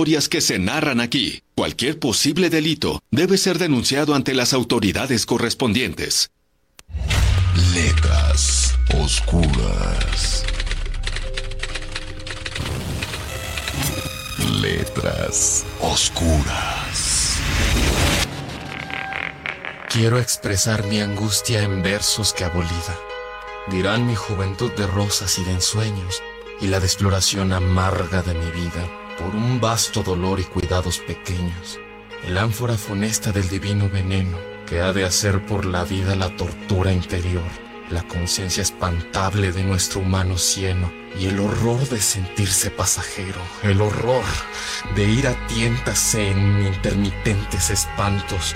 historias que se narran aquí. Cualquier posible delito debe ser denunciado ante las autoridades correspondientes. Letras oscuras. Letras oscuras. Quiero expresar mi angustia en versos que abolida. Dirán mi juventud de rosas y de ensueños y la desfloración amarga de mi vida por un vasto dolor y cuidados pequeños. El ánfora funesta del divino veneno que ha de hacer por la vida la tortura interior, la conciencia espantable de nuestro humano cieno y el horror de sentirse pasajero, el horror de ir a tientas en intermitentes espantos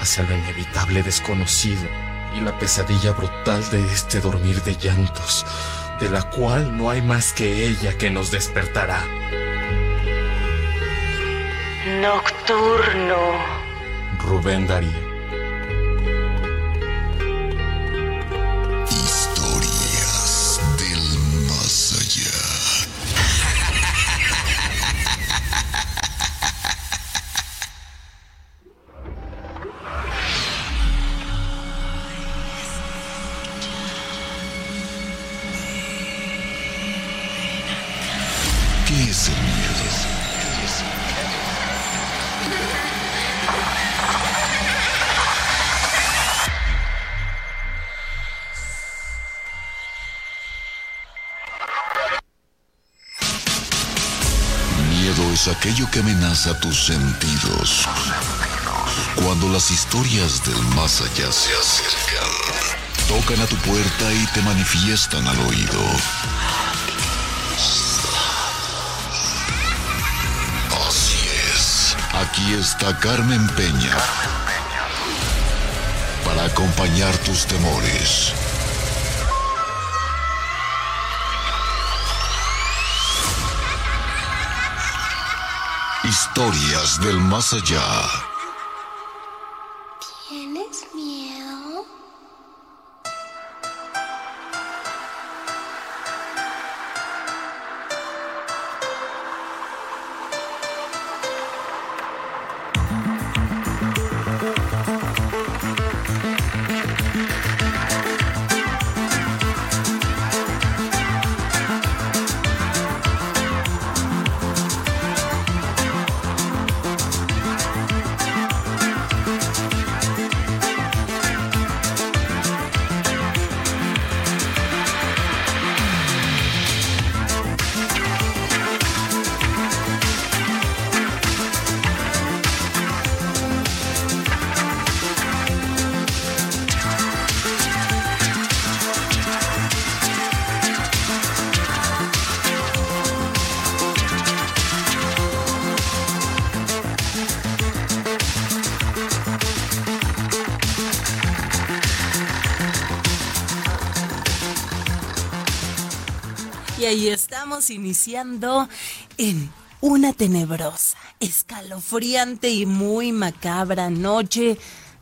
hacia lo inevitable desconocido y la pesadilla brutal de este dormir de llantos, de la cual no hay más que ella que nos despertará. Nocturno. Rubén Darío. Aquello que amenaza tus sentidos. Cuando las historias del más allá se acercan, tocan a tu puerta y te manifiestan al oído. Así es. Aquí está Carmen Peña. Para acompañar tus temores. Historias del más allá. Iniciando en una tenebrosa, escalofriante y muy macabra noche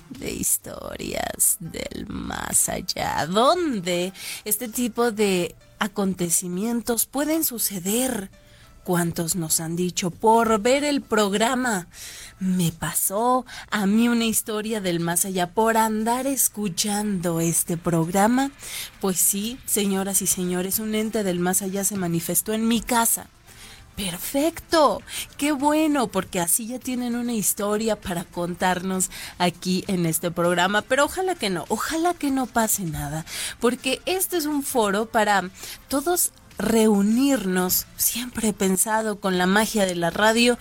de historias del más allá, donde este tipo de acontecimientos pueden suceder. ¿Cuántos nos han dicho por ver el programa? Me pasó a mí una historia del más allá por andar escuchando este programa. Pues sí, señoras y señores, un ente del más allá se manifestó en mi casa. Perfecto, qué bueno, porque así ya tienen una historia para contarnos aquí en este programa, pero ojalá que no, ojalá que no pase nada, porque este es un foro para todos reunirnos. Siempre he pensado con la magia de la radio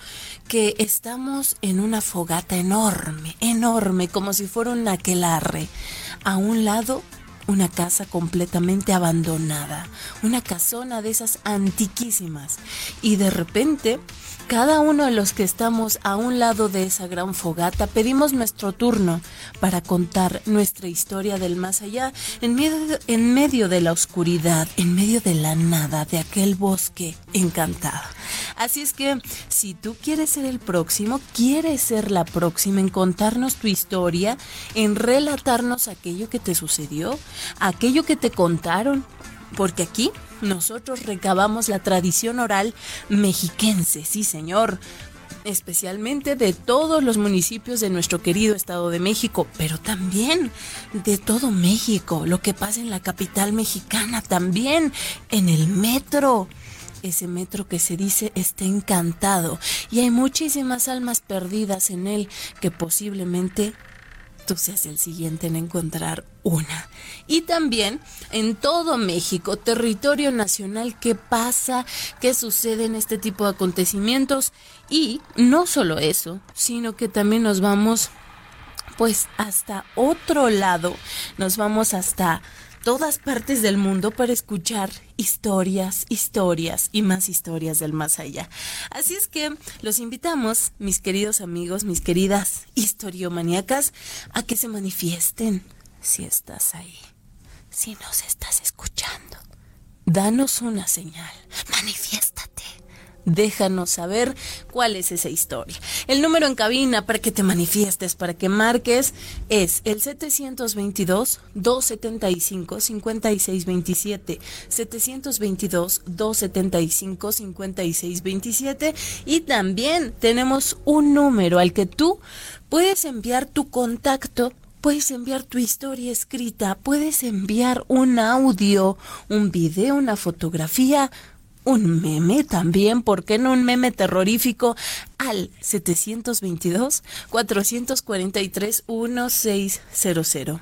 que estamos en una fogata enorme, enorme, como si fuera un aquelarre. A un lado una casa completamente abandonada, una casona de esas antiquísimas. Y de repente, cada uno de los que estamos a un lado de esa gran fogata pedimos nuestro turno para contar nuestra historia del más allá en medio, en medio de la oscuridad, en medio de la nada, de aquel bosque encantado. Así es que si tú quieres ser el próximo, quieres ser la próxima en contarnos tu historia, en relatarnos aquello que te sucedió, aquello que te contaron, porque aquí nosotros recabamos la tradición oral mexiquense, sí señor. especialmente de todos los municipios de nuestro querido Estado de México, pero también de todo México, lo que pasa en la capital mexicana, también en el metro. Ese metro que se dice está encantado y hay muchísimas almas perdidas en él que posiblemente tú seas el siguiente en encontrar una. Y también en todo México, territorio nacional, qué pasa, qué sucede en este tipo de acontecimientos. Y no solo eso, sino que también nos vamos pues hasta otro lado, nos vamos hasta todas partes del mundo para escuchar historias, historias y más historias del más allá. Así es que los invitamos, mis queridos amigos, mis queridas historiomaníacas, a que se manifiesten si estás ahí, si nos estás escuchando. Danos una señal, manifiéstate déjanos saber cuál es esa historia. El número en cabina para que te manifiestes, para que marques, es el 722-275-5627. 722-275-5627. Y también tenemos un número al que tú puedes enviar tu contacto puedes enviar tu historia escrita, puedes enviar un audio, un video, una fotografía, un meme también, ¿por qué no un meme terrorífico? Al 722-443-1600.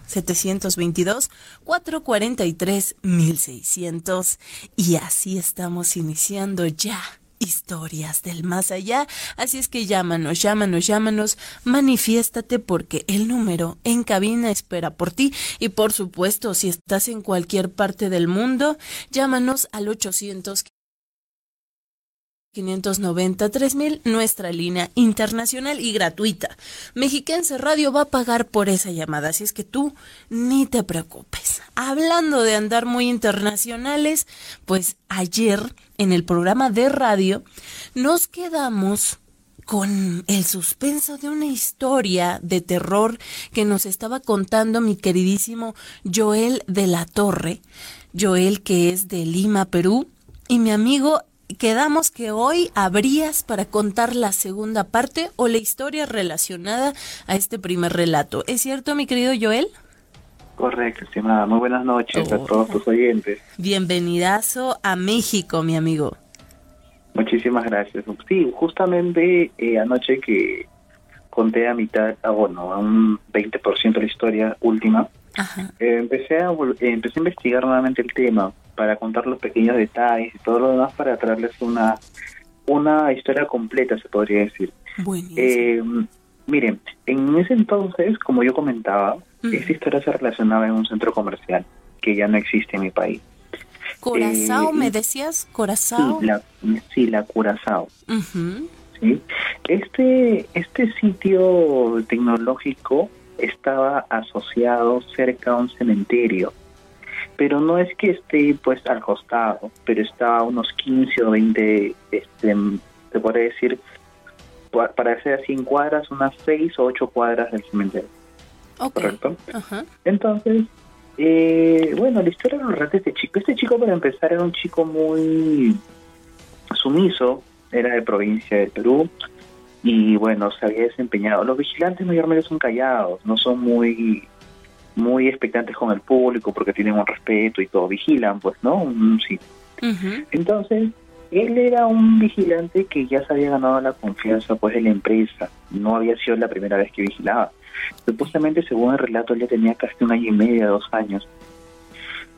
722-443-1600. Y así estamos iniciando ya historias del más allá. Así es que llámanos, llámanos, llámanos, manifiéstate porque el número en cabina espera por ti. Y por supuesto, si estás en cualquier parte del mundo, llámanos al 800 593 mil, nuestra línea internacional y gratuita. Mexiquense Radio va a pagar por esa llamada, así es que tú ni te preocupes. Hablando de andar muy internacionales, pues ayer en el programa de radio nos quedamos con el suspenso de una historia de terror que nos estaba contando mi queridísimo Joel de la Torre, Joel que es de Lima, Perú, y mi amigo quedamos que hoy habrías para contar la segunda parte o la historia relacionada a este primer relato. ¿Es cierto, mi querido Joel? Correcto, estimada. Muy buenas noches a todos tus oyentes. Bienvenidazo a México, mi amigo. Muchísimas gracias. Sí, justamente eh, anoche que conté a mitad, ah, bueno, a un 20% de la historia última, eh, empecé, a, eh, empecé a investigar nuevamente el tema para contar los pequeños detalles y todo lo demás para traerles una, una historia completa, se podría decir. Eh, miren, en ese entonces, como yo comentaba, esta historia se relacionaba en un centro comercial que ya no existe en mi país. ¿Corazao eh, me decías? La, sí, la Curazao. Este, este sitio tecnológico estaba asociado cerca a un cementerio pero no es que esté pues al costado, pero está a unos 15 o 20, este, se puede decir, para ser así en cuadras, unas 6 o 8 cuadras del cementerio. ¿Correcto? Entonces, eh, bueno, la historia lo relata este chico. Este chico, para empezar, era un chico muy sumiso, era de provincia de Perú, y bueno, se había desempeñado. Los vigilantes mayormente son callados, no son muy muy expectantes con el público porque tienen un respeto y todo, vigilan, pues, ¿no? Sí. Entonces, él era un vigilante que ya se había ganado la confianza, pues, de la empresa. No había sido la primera vez que vigilaba. Supuestamente, según el relato, él ya tenía casi un año y medio, dos años.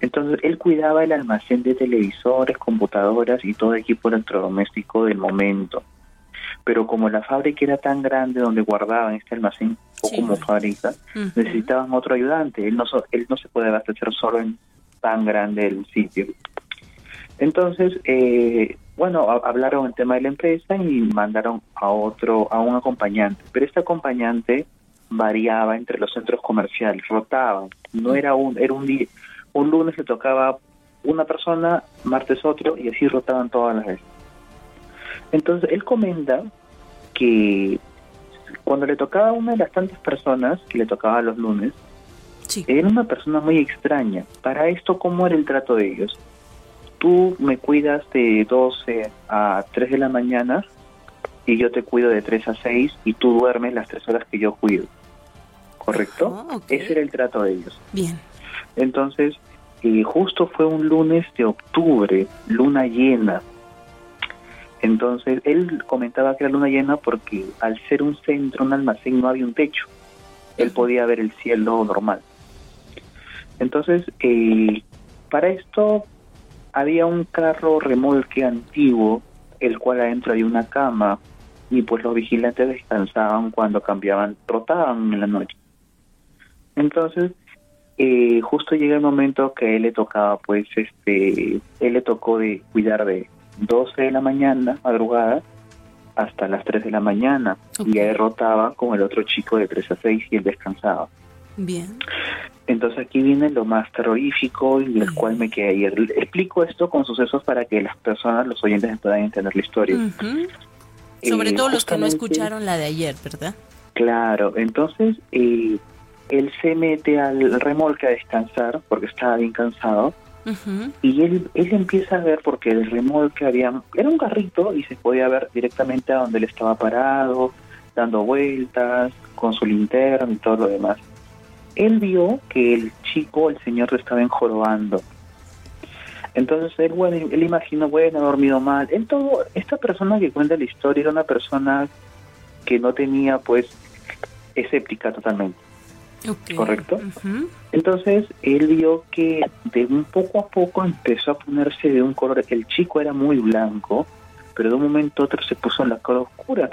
Entonces, él cuidaba el almacén de televisores, computadoras y todo equipo electrodoméstico del momento pero como la fábrica era tan grande donde guardaban este almacén o como fábrica, necesitaban otro ayudante. Él no, él no se puede abastecer solo en tan grande el sitio. Entonces, eh, bueno, hablaron el tema de la empresa y mandaron a otro, a un acompañante. Pero este acompañante variaba entre los centros comerciales, rotaba. No era un, era un día, un lunes le tocaba una persona, martes otro y así rotaban todas las veces. Entonces, él comenta que cuando le tocaba a una de las tantas personas que le tocaba los lunes, era una persona muy extraña. Para esto, ¿cómo era el trato de ellos? Tú me cuidas de 12 a 3 de la mañana y yo te cuido de 3 a 6 y tú duermes las 3 horas que yo cuido. ¿Correcto? Ah. Ese era el trato de ellos. Bien. Entonces, eh, justo fue un lunes de octubre, luna llena. Entonces, él comentaba que era luna llena porque al ser un centro, un almacén, no había un techo. Él podía ver el cielo normal. Entonces, eh, para esto había un carro remolque antiguo, el cual adentro había una cama, y pues los vigilantes descansaban cuando cambiaban, rotaban en la noche. Entonces, eh, justo llega el momento que a él le tocaba, pues, este, él le tocó de cuidar de 12 de la mañana, madrugada, hasta las 3 de la mañana, y él rotaba con el otro chico de 3 a 6 y él descansaba. Bien. Entonces aquí viene lo más terrorífico y el cual me quedé ayer. Explico esto con sucesos para que las personas, los oyentes puedan entender la historia. Sobre Eh, todo los que no escucharon la de ayer, ¿verdad? Claro, entonces eh, él se mete al remolque a descansar porque estaba bien cansado Y él, él empieza a ver porque el remolque había era un carrito y se podía ver directamente a donde él estaba parado, dando vueltas, con su linterna y todo lo demás. Él vio que el chico, el señor, se estaba enjorobando. Entonces él, bueno, él imaginó, bueno, ha dormido mal. Él todo, esta persona que cuenta la historia era una persona que no tenía, pues, escéptica totalmente. ¿Correcto? Entonces él vio que de un poco a poco empezó a ponerse de un color. El chico era muy blanco, pero de un momento a otro se puso en la color oscura.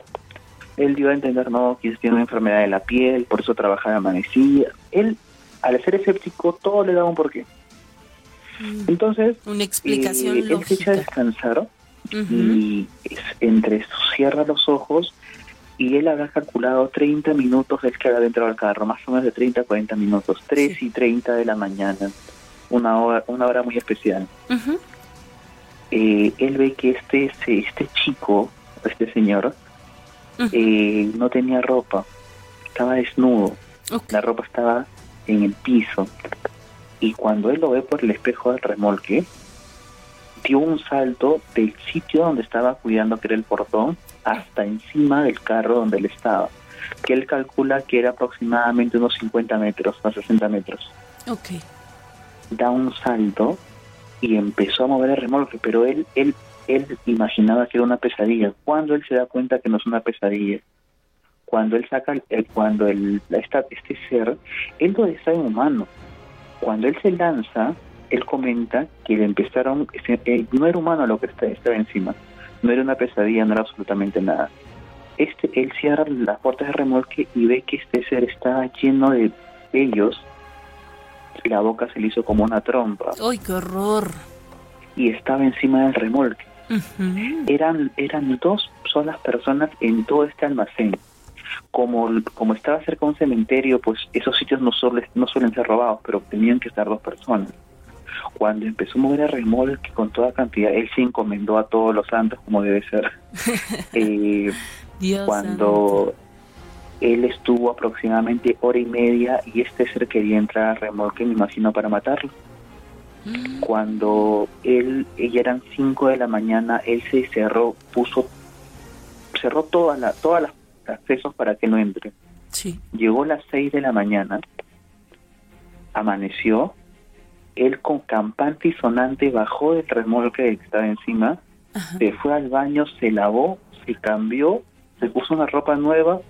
Él dio a entender, no, que tiene una enfermedad de la piel, por eso trabajaba de amanecida. Él, al ser escéptico, todo le daba un porqué. Entonces, Una explicación eh, él se echa a descansar y es- entre cierra los ojos y él había calculado 30 minutos del que había entrado al carro, más o menos de 30 a 40 minutos, 3 y 30 de la mañana, una hora, una hora muy especial. Eh, él ve que este, este, este chico, este señor, eh, no tenía ropa, estaba desnudo, la ropa estaba en el piso. Y cuando él lo ve por el espejo del remolque, dio un salto del sitio donde estaba cuidando, que era el portón, hasta encima del carro donde él estaba, que él calcula que era aproximadamente unos 50 metros, a 60 metros. Ok. Da un salto y empezó a mover el remolque, pero él, él, él imaginaba que era una pesadilla. Cuando él se da cuenta que no es una pesadilla, cuando él saca, el- cuando el, esta, este ser, él lo está en humano. Cuando él se lanza, él comenta que le empezaron, se- eh, no era humano lo que estaba encima, no era una pesadilla, no era absolutamente nada. Este, él cierra las puertas de remolque y ve que este ser está lleno de vellos, la boca se le hizo como una trompa ¡Ay, qué horror! y estaba encima del remolque. Eran, eran dos solas personas en todo este almacén. Como, como estaba cerca de un cementerio, pues esos sitios no, suelen no suelen ser robados, pero tenían que estar dos personas. Cuando empezó a mover el remolque con toda cantidad, él se encomendó a todos los santos como debe ser. Eh, Dios cuando él estuvo aproximadamente hora y media y este ser quería entrar al remolque, me imagino, para matarlo. santo. Cuando él, ya eran 5 de la mañana, él se cerró, puso, cerró todas las todas las accesos para que no entre. Sí. Llegó a las 6 de la mañana, amaneció, él con campante y sonante bajó del remolque que estaba encima, Ajá. se fue al baño, se lavó, se cambió, se puso una ropa nueva,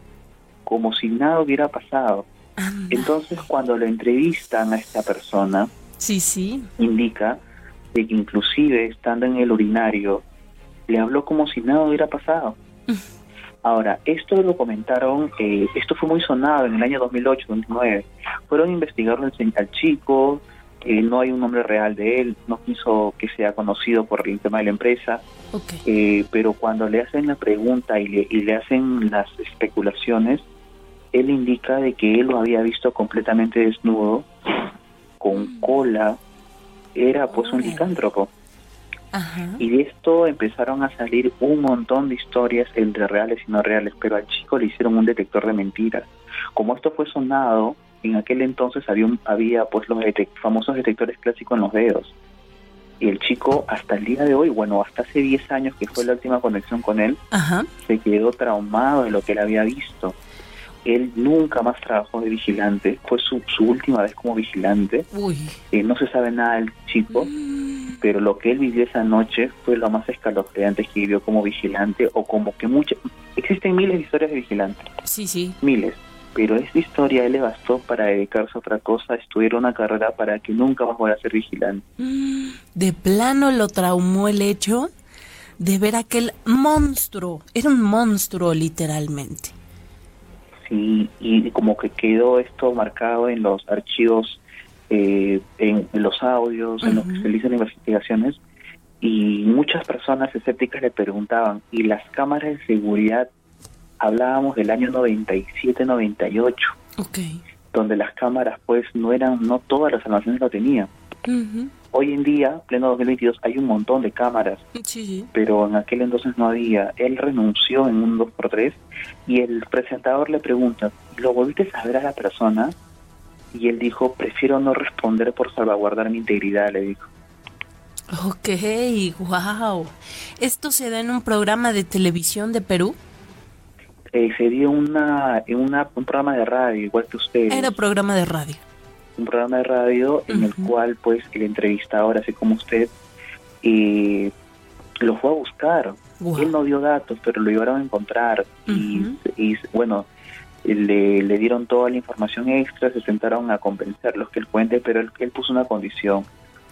como si nada hubiera pasado. Anda. Entonces, cuando lo entrevistan a esta persona, Sí, sí. indica de que inclusive estando en el urinario, le habló como si nada hubiera pasado. Ahora, esto lo comentaron, eh, esto fue muy sonado en el año 2008-2009. Fueron a investigarlo al chico, eh, no hay un nombre real de él, no quiso que sea conocido por el tema de la empresa, eh, pero cuando le hacen la pregunta y le, y le hacen las especulaciones, él indica de que él lo había visto completamente desnudo, con cola, era pues un licántropo. Ajá. Y de esto empezaron a salir un montón de historias entre reales y no reales, pero al chico le hicieron un detector de mentiras. Como esto fue sonado, en aquel entonces había, un- había pues los detec- famosos detectores clásicos en los dedos. Y el chico hasta el día de hoy, bueno, hasta hace 10 años que fue la última conexión con él, Ajá. se quedó traumado de lo que él había visto. Él nunca más trabajó de vigilante, fue su, su última vez como vigilante. Uy. Eh, no se sabe nada del chico, pero lo que él vivió esa noche fue lo más escalofriante que vivió como vigilante o como que muchas... Existen miles de historias de vigilantes, Sí, sí. miles, pero esta historia a él le bastó para dedicarse a otra cosa, estudiar una carrera para que nunca más vuelva a ser vigilante. De plano lo traumó el hecho de ver aquel monstruo. Era un monstruo, literalmente. Sí, y como que quedó esto marcado en los archivos, eh, en, en los audios, en lo que se realizan investigaciones, y muchas personas escépticas le preguntaban, ¿y las cámaras de seguridad? Hablábamos del año 97-98, Ok. donde las cámaras pues no eran, no todas las almacenes lo tenían. Hoy en día, pleno 2022, hay un montón de cámaras, sí. pero en aquel entonces no había. Él renunció en un 2x3 y el presentador le pregunta, ¿lo volviste a ver a la persona? Y él dijo, prefiero no responder por salvaguardar mi integridad, le dijo. Ok, wow. ¿Esto se da en un programa de televisión de Perú? Eh, se dio una, una, un programa de radio, igual que ustedes. Era programa de radio. un programa de radio en el cual pues el entrevistador, así como usted, eh, lo fue a buscar. Wow. Él no dio datos, pero lo llevaron a encontrar y, y, bueno, le, le dieron toda la información extra, se sentaron a convencerlos que él cuente, pero él, él puso una condición.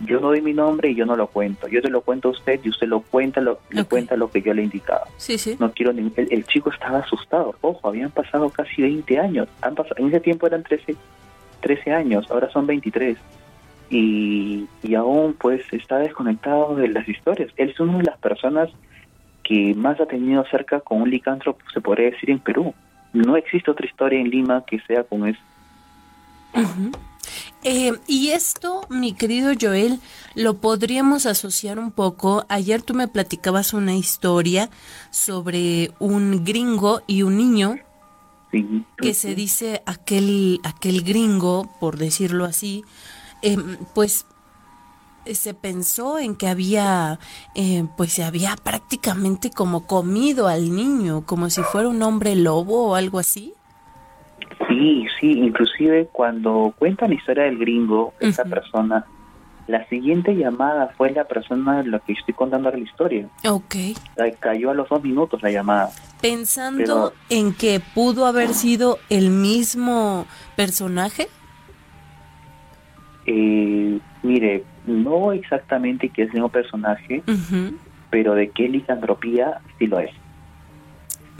Yo no doy mi nombre y yo no lo cuento. Yo te lo cuento a usted y usted lo cuenta, lo, le cuenta lo que yo le he indicado. Sí, sí. No quiero ni- el, el chico estaba asustado. Ojo, habían pasado casi 20 años. Han pasado, en ese tiempo eran 13, 13 años, ahora son 23. Y, y aún pues está desconectado de las historias. Él es una de las personas que más ha tenido cerca con un licántropo, se podría decir, en Perú. No existe otra historia en Lima que sea con eso. Ujú. Eh, y esto, mi querido Joel, lo podríamos asociar un poco. Ayer tú me platicabas una historia sobre un gringo y un niño Sí. que se dice aquel, aquel gringo, por decirlo así, em, pues eh, se pensó en que había, eh, pues se había prácticamente como comido al niño, como si fuera un hombre lobo o algo así. Sí, sí, inclusive cuando cuentan la historia del gringo, esa persona, la siguiente llamada fue la persona de la que estoy contando la historia. Ok. Ay, Cayó a los dos minutos la llamada. Pensando Pero- en que pudo haber sido el mismo personaje. Eh, mire, no exactamente que es el mismo personaje, pero de qué licantropía sí lo es.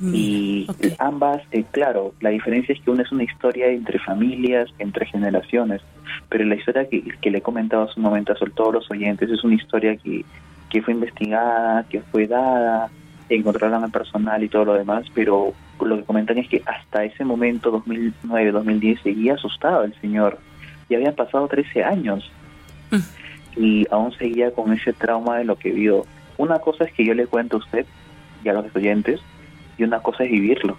Y Mira, ok. ambas, eh, claro, la diferencia es que una es una historia entre familias, entre generaciones, pero la historia que, que le he comentado hace un momento a todos los oyentes es una historia que, que fue investigada, que fue dada, encontraron al personal y todo lo demás, pero lo que comentan es que hasta ese momento, 2009, 2010, seguía asustado el señor. Ya habían pasado 13 años Mm. y aún seguía con ese trauma de lo que vio. Una cosa es que yo le cuento a usted y a los oyentes, y una cosa es vivirlo,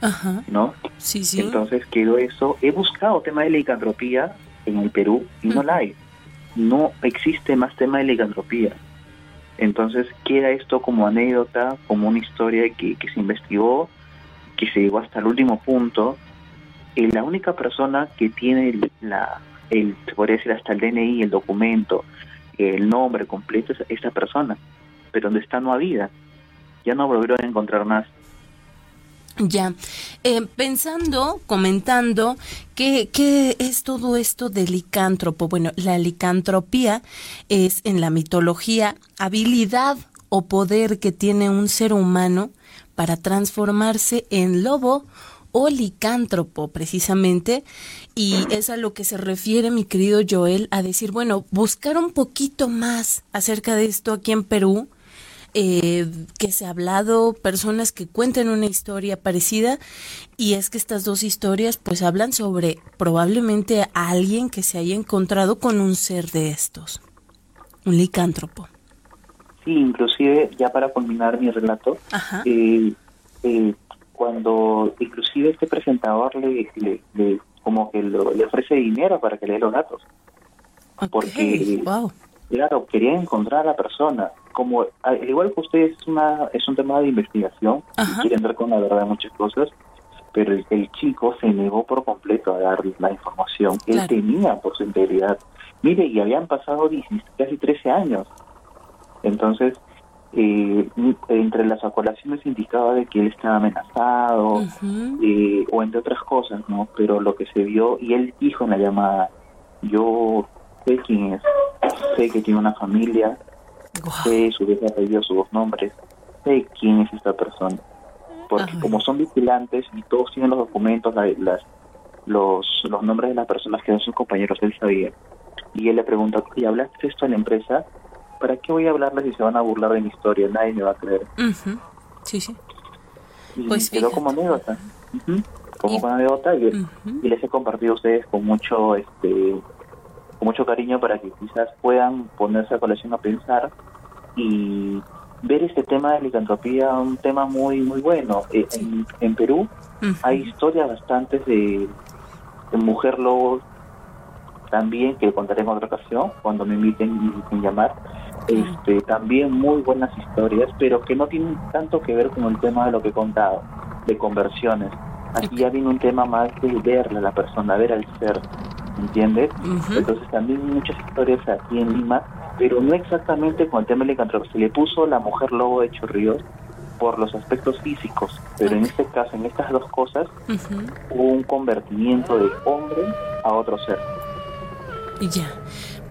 Ajá. ¿no? Sí, sí. Entonces quedó eso. He buscado tema de licantropía en el Perú y no la hay. No existe más tema de licantropía. Entonces queda esto como anécdota, como una historia que, que se investigó, que se llegó hasta el último punto. Y la única persona que tiene la, el, se podría decir hasta el DNI, el documento, el nombre completo es esa persona. Pero donde está no había. Ya no volvieron a encontrar más. Ya, Eh, pensando, comentando, ¿qué, ¿qué es todo esto de licántropo? Bueno, la licantropía es en la mitología habilidad o poder que tiene un ser humano para transformarse en lobo o licántropo precisamente y es a lo que se refiere mi querido Joel a decir, bueno, buscar un poquito más acerca de esto aquí en Perú eh, que se ha hablado, personas que cuentan una historia parecida, y es que estas dos historias pues hablan sobre probablemente a alguien que se haya encontrado con un ser de estos, un licántropo. Sí, inclusive, ya para culminar mi relato, eh, eh, cuando inclusive este presentador le, le, le- como que lo- le ofrece dinero para que le dé los datos, porque- wow. Claro, quería encontrar a la persona. Como al igual que ustedes es una es un tema de investigación, quiere entrar con la verdad de muchas cosas, pero el, chico se negó por completo a dar la información que él tenía por su integridad. Mire, y habían pasado casi 13 años. Entonces, eh, entre las acolaciones indicaba de que él estaba amenazado eh, o entre otras cosas, ¿no? Pero lo que se vio, y él dijo en la llamada, yo sé quién es, sé que tiene una familia, sé su apellido, sus nombres, sé quién es esta persona. Porque como son vigilantes y todos tienen los documentos, las, los, los nombres de las personas que son sus compañeros, él sabía. Y él le pregunta, ¿y hablaste esto a la empresa? ¿para qué voy a hablarles si se van a burlar de mi historia? Nadie me va a creer. Sí, sí. Y pues quedó como anécdota. Como anécdota y, les he compartido a ustedes con mucho este con mucho cariño para que quizás puedan ponerse a colección a pensar y ver este tema de licantropía un tema muy muy bueno. Eh, en, Perú hay historias bastantes de, de mujer lobo también que contaré en otra ocasión cuando me inviten, a llamar. Este, también muy buenas historias, pero que no tienen tanto que ver con el tema de lo que he contado, de conversiones. Aquí ya viene un tema más de verle a la persona, ver al ser, ¿entiendes? Entonces también muchas historias aquí en Lima, pero no exactamente con el tema de la Se le puso la mujer lobo de Chorrillos por los aspectos físicos, pero en este caso, en estas dos cosas, hubo un convertimiento de hombre a otro ser. Ya.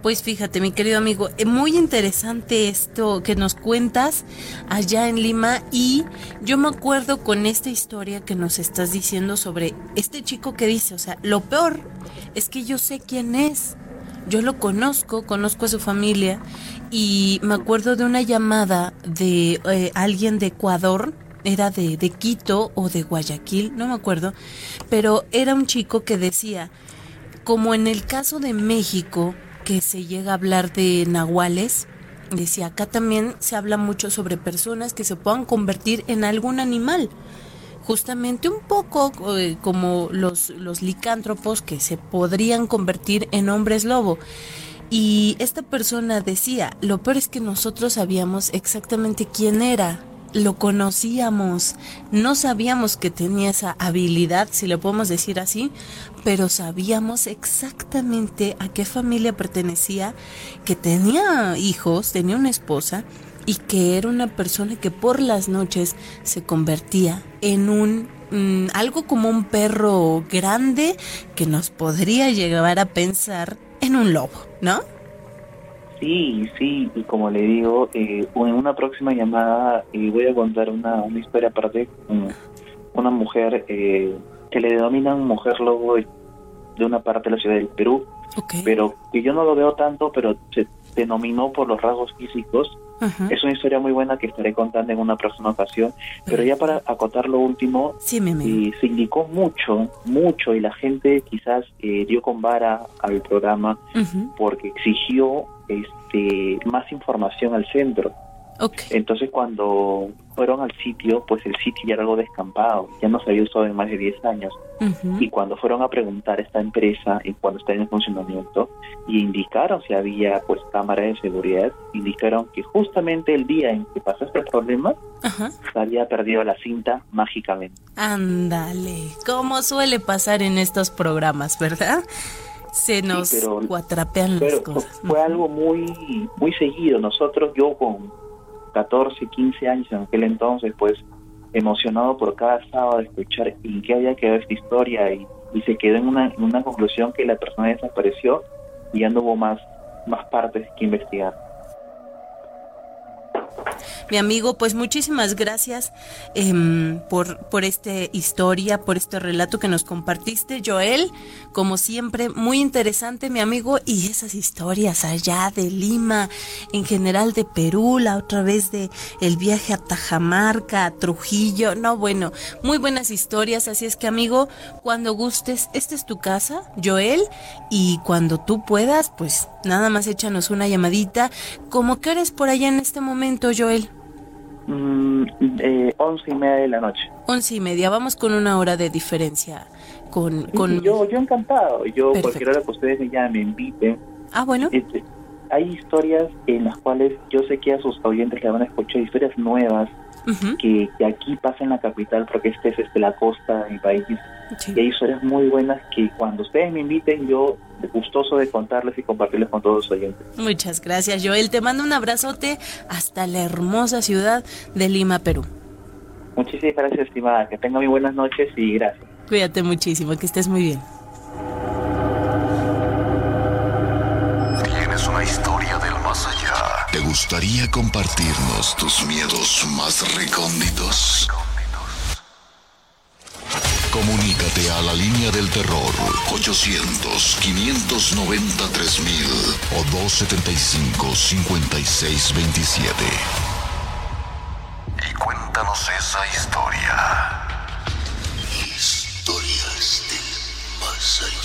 Pues fíjate, mi querido amigo, eh, muy interesante esto que nos cuentas allá en Lima y yo me acuerdo con esta historia que nos estás diciendo sobre este chico que dice, o sea, lo peor es que yo sé quién es, yo lo conozco, conozco a su familia y me acuerdo de una llamada de eh, alguien de Ecuador, era de, de Quito o de Guayaquil, no me acuerdo, pero era un chico que decía, como en el caso de México, que se llega a hablar de nahuales, decía, acá también se habla mucho sobre personas que se puedan convertir en algún animal. Justamente un poco eh, como los, los licántropos que se podrían convertir en hombres lobo. Y esta persona decía, lo peor es que nosotros sabíamos exactamente quién era, lo conocíamos, no sabíamos que tenía esa habilidad, si lo podemos decir así, pero sabíamos exactamente a qué familia pertenecía, que tenía hijos, tenía una esposa y que era una persona que por las noches se convertía en un mm, algo como un perro grande que nos podría llevar a pensar en un lobo, ¿no? Sí, sí, y como le digo, eh, en una próxima llamada eh, voy a contar una, una historia aparte con una mujer eh, que le denominan mujer lobo de una parte de la ciudad del Perú, pero que yo no lo veo tanto, pero se denominó por los rasgos físicos. Es una historia muy buena que estaré contando en una próxima ocasión, pero ya para acotar lo último, sí, se indicó mucho, mucho, y la gente quizás dio con vara al programa porque exigió este, más información al centro. Entonces cuando fueron al sitio, pues el sitio ya era algo descampado, ya no se había usado en más de 10 años. Y cuando fueron a preguntar a esta empresa y cuando está en funcionamiento y indicaron si había pues cámara de seguridad, indicaron que justamente el día en que pasó este problema, se había perdido la cinta mágicamente. Ándale, como suele pasar en estos programas, ¿verdad? Se nos cuatrapean las cosas. Fue algo muy, muy seguido. Nosotros, yo con 14, 15 años en aquel entonces, pues emocionado por cada sábado de escuchar en qué había quedado esta historia y, se quedó en una, en una conclusión que la persona desapareció y ya no hubo más, más partes que investigar. Mi amigo, pues muchísimas gracias em, por, por esta historia, por este relato que nos compartiste, Joel. Como siempre, muy interesante, mi amigo, y esas historias allá de Lima, en general de Perú, la otra vez de el viaje a Tajamarca, a Trujillo. No, bueno, muy buenas historias. Así es que, amigo, cuando gustes, esta es tu casa, Joel, y cuando tú puedas, pues nada más échanos una llamadita. como que eres por allá en este momento, Joel? Mm, eh, once y media de la noche. Once y media, vamos con una hora de diferencia. Con, con... yo, yo encantado, yo cualquier hora que ustedes me inviten. Ah, bueno. Este, hay historias en las cuales yo sé que a sus oyentes le van a escuchar historias nuevas que, aquí pasa en la capital porque este es este, la costa de mi país y hay historias muy buenas que cuando ustedes me inviten yo gustoso de contarles y compartirles con todos los oyentes. Muchas gracias Joel, te mando un abrazote hasta la hermosa ciudad de Lima, Perú. Muchísimas gracias estimada, que tenga muy buenas noches y gracias. Cuídate muchísimo, que estés muy bien. Gustaría compartirnos tus miedos más recónditos? Comunícate a la línea del terror 800-590-3000 o 275-5627. Y cuéntanos esa historia. Historias del más allá.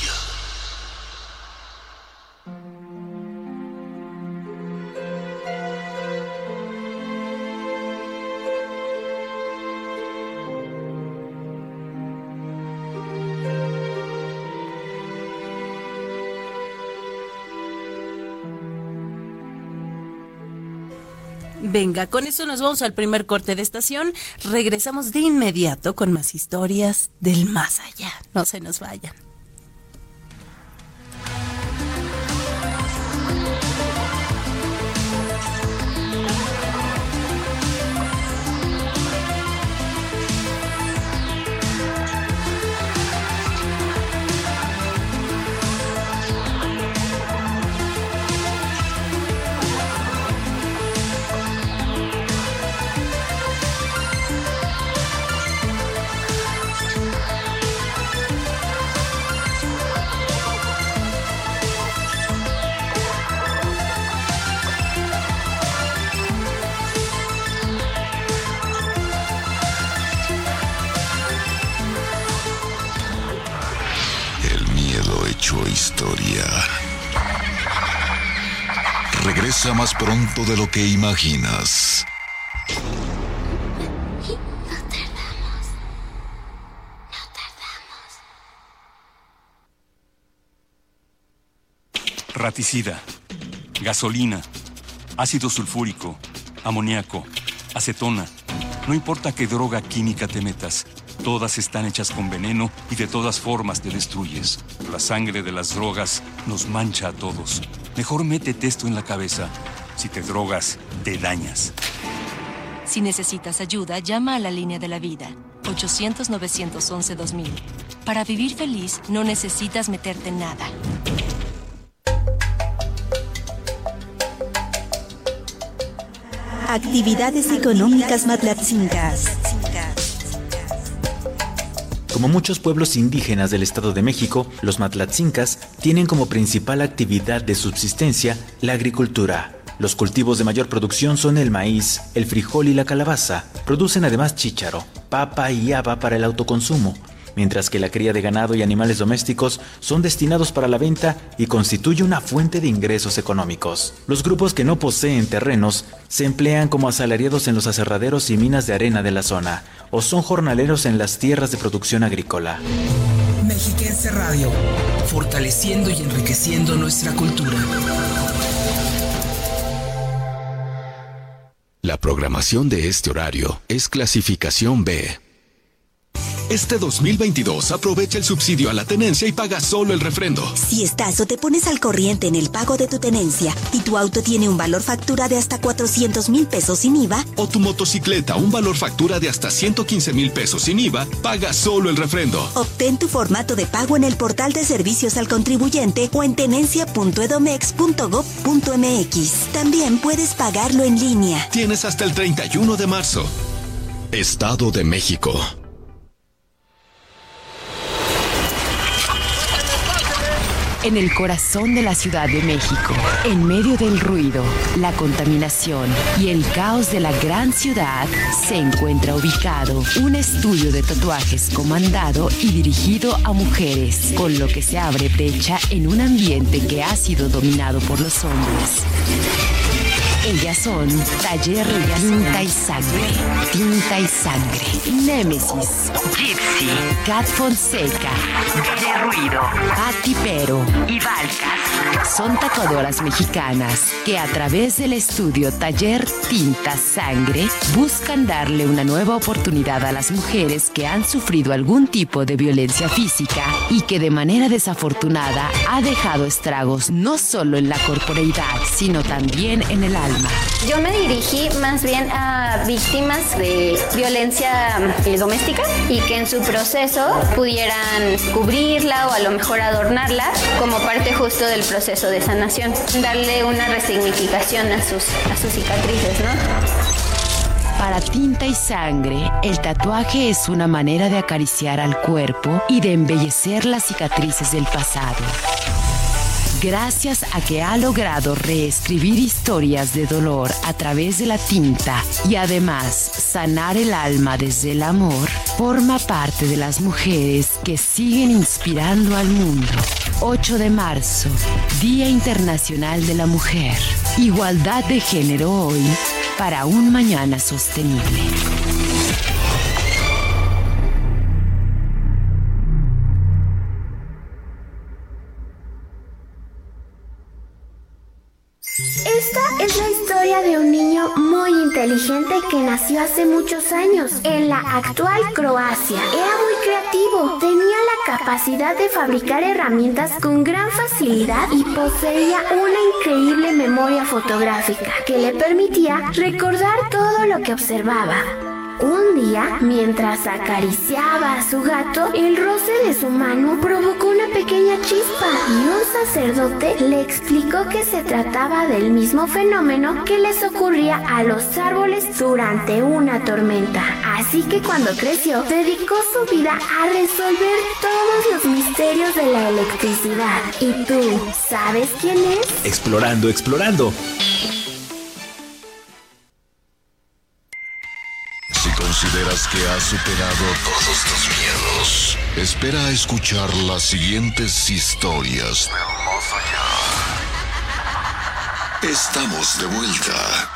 Venga, con eso nos vamos al primer corte de estación. Regresamos de inmediato con más historias del más allá. No se nos vayan. Más pronto de lo que imaginas. Raticida, gasolina, ácido sulfúrico, amoníaco, acetona. No importa qué droga química te metas, todas están hechas con veneno y de todas formas te destruyes. La sangre de las drogas nos mancha a todos. Mejor métete esto en la cabeza. Si te drogas, te dañas. Si necesitas ayuda, llama a la línea de la vida. 800-911-2000. Para vivir feliz, no necesitas meterte en nada. Actividades económicas matlatzincas. Como muchos pueblos indígenas del Estado de México, los matlatzincas tienen como principal actividad de subsistencia la agricultura. Los cultivos de mayor producción son el maíz, el frijol y la calabaza. Producen además chícharo, papa y haba para el autoconsumo, mientras que la cría de ganado y animales domésticos son destinados para la venta y constituye una fuente de ingresos económicos. Los grupos que no poseen terrenos se emplean como asalariados en los aserraderos y minas de arena de la zona, o son jornaleros en las tierras de producción agrícola. Mexiquense Radio, fortaleciendo y enriqueciendo nuestra cultura. La programación de este horario es clasificación B. Este 2022 aprovecha el subsidio a la tenencia y paga solo el refrendo. Si estás o te pones al corriente en el pago de tu tenencia y tu auto tiene un valor factura de hasta 400 mil pesos sin IVA, O tu motocicleta, un valor factura de hasta 115 mil pesos sin IVA, paga solo el refrendo. obtén tu formato de pago en el portal de servicios al contribuyente o en tenencia.edomex.gov.mx. También puedes pagarlo en línea. Tienes hasta el 31 de marzo. Estado de México. En el corazón de la Ciudad de México, en medio del ruido, la contaminación y el caos de la gran ciudad, se encuentra ubicado un estudio de tatuajes comandado y dirigido a mujeres, con lo que se abre brecha en un ambiente que ha sido dominado por los hombres. Ellas son Taller Tinta y Sangre, Tinta y Sangre, Némesis, Gypsy, Cat Fonseca, De Ruido, Patti Pero y Valcas. Son tatuadoras mexicanas que a través del estudio Taller Tinta Sangre buscan darle una nueva oportunidad a las mujeres que han sufrido algún tipo de violencia física y que de manera desafortunada ha dejado estragos no solo en la corporeidad, sino también en el alma. Yo me dirigí más bien a víctimas de violencia eh, doméstica y que en su proceso pudieran cubrirla o a lo mejor adornarla como parte justo del proceso de sanación, darle una resignificación a sus, a sus cicatrices, ¿no? Para tinta y sangre, el tatuaje es una manera de acariciar al cuerpo y de embellecer las cicatrices del pasado gracias a que ha logrado reescribir historias de dolor a través de la tinta y además sanar el alma desde el amor, forma parte de las mujeres que siguen inspirando al mundo. 8 de marzo, Día Internacional de la Mujer. Igualdad de género hoy para un mañana sostenible. De un niño muy inteligente que nació hace muchos años en la actual Croacia. Era muy creativo, tenía la capacidad de fabricar herramientas con gran facilidad y poseía una increíble memoria fotográfica que le permitía recordar todo lo que observaba. Un día, mientras acariciaba a su gato, el roce de su mano provocó una pequeña chispa y un sacerdote le explicó que se trataba del mismo fenómeno que les ocurría a los árboles durante una tormenta. Así que cuando creció, dedicó su vida a resolver todos los misterios de la electricidad. ¿Y tú sabes quién es? Explorando, explorando. Consideras que has superado todos tus miedos, espera a escuchar las siguientes historias. Estamos de vuelta.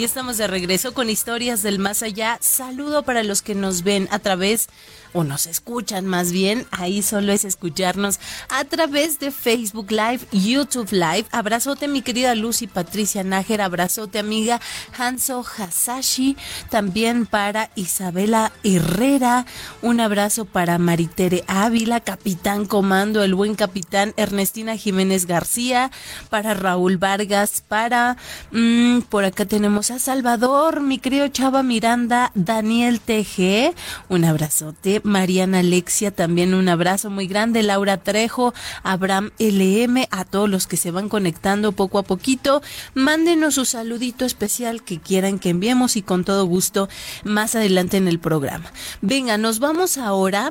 Ahí estamos de regreso con historias del más allá. Saludo para los que nos ven a través o nos escuchan más bien, ahí solo es escucharnos a través de Facebook Live, YouTube Live. Abrazote mi querida Lucy Patricia Nájer, abrazote amiga Hanso Hasashi, también para Isabela Herrera, un abrazo para Maritere Ávila, Capitán Comando, el buen capitán Ernestina Jiménez García, para Raúl Vargas, para mm, por acá tenemos a Salvador, mi querido Chava Miranda, Daniel TG, un abrazote Mariana Alexia, también un abrazo muy grande, Laura Trejo, Abraham LM, a todos los que se van conectando poco a poquito, mándenos su saludito especial que quieran que enviemos y con todo gusto más adelante en el programa. Venga, nos vamos ahora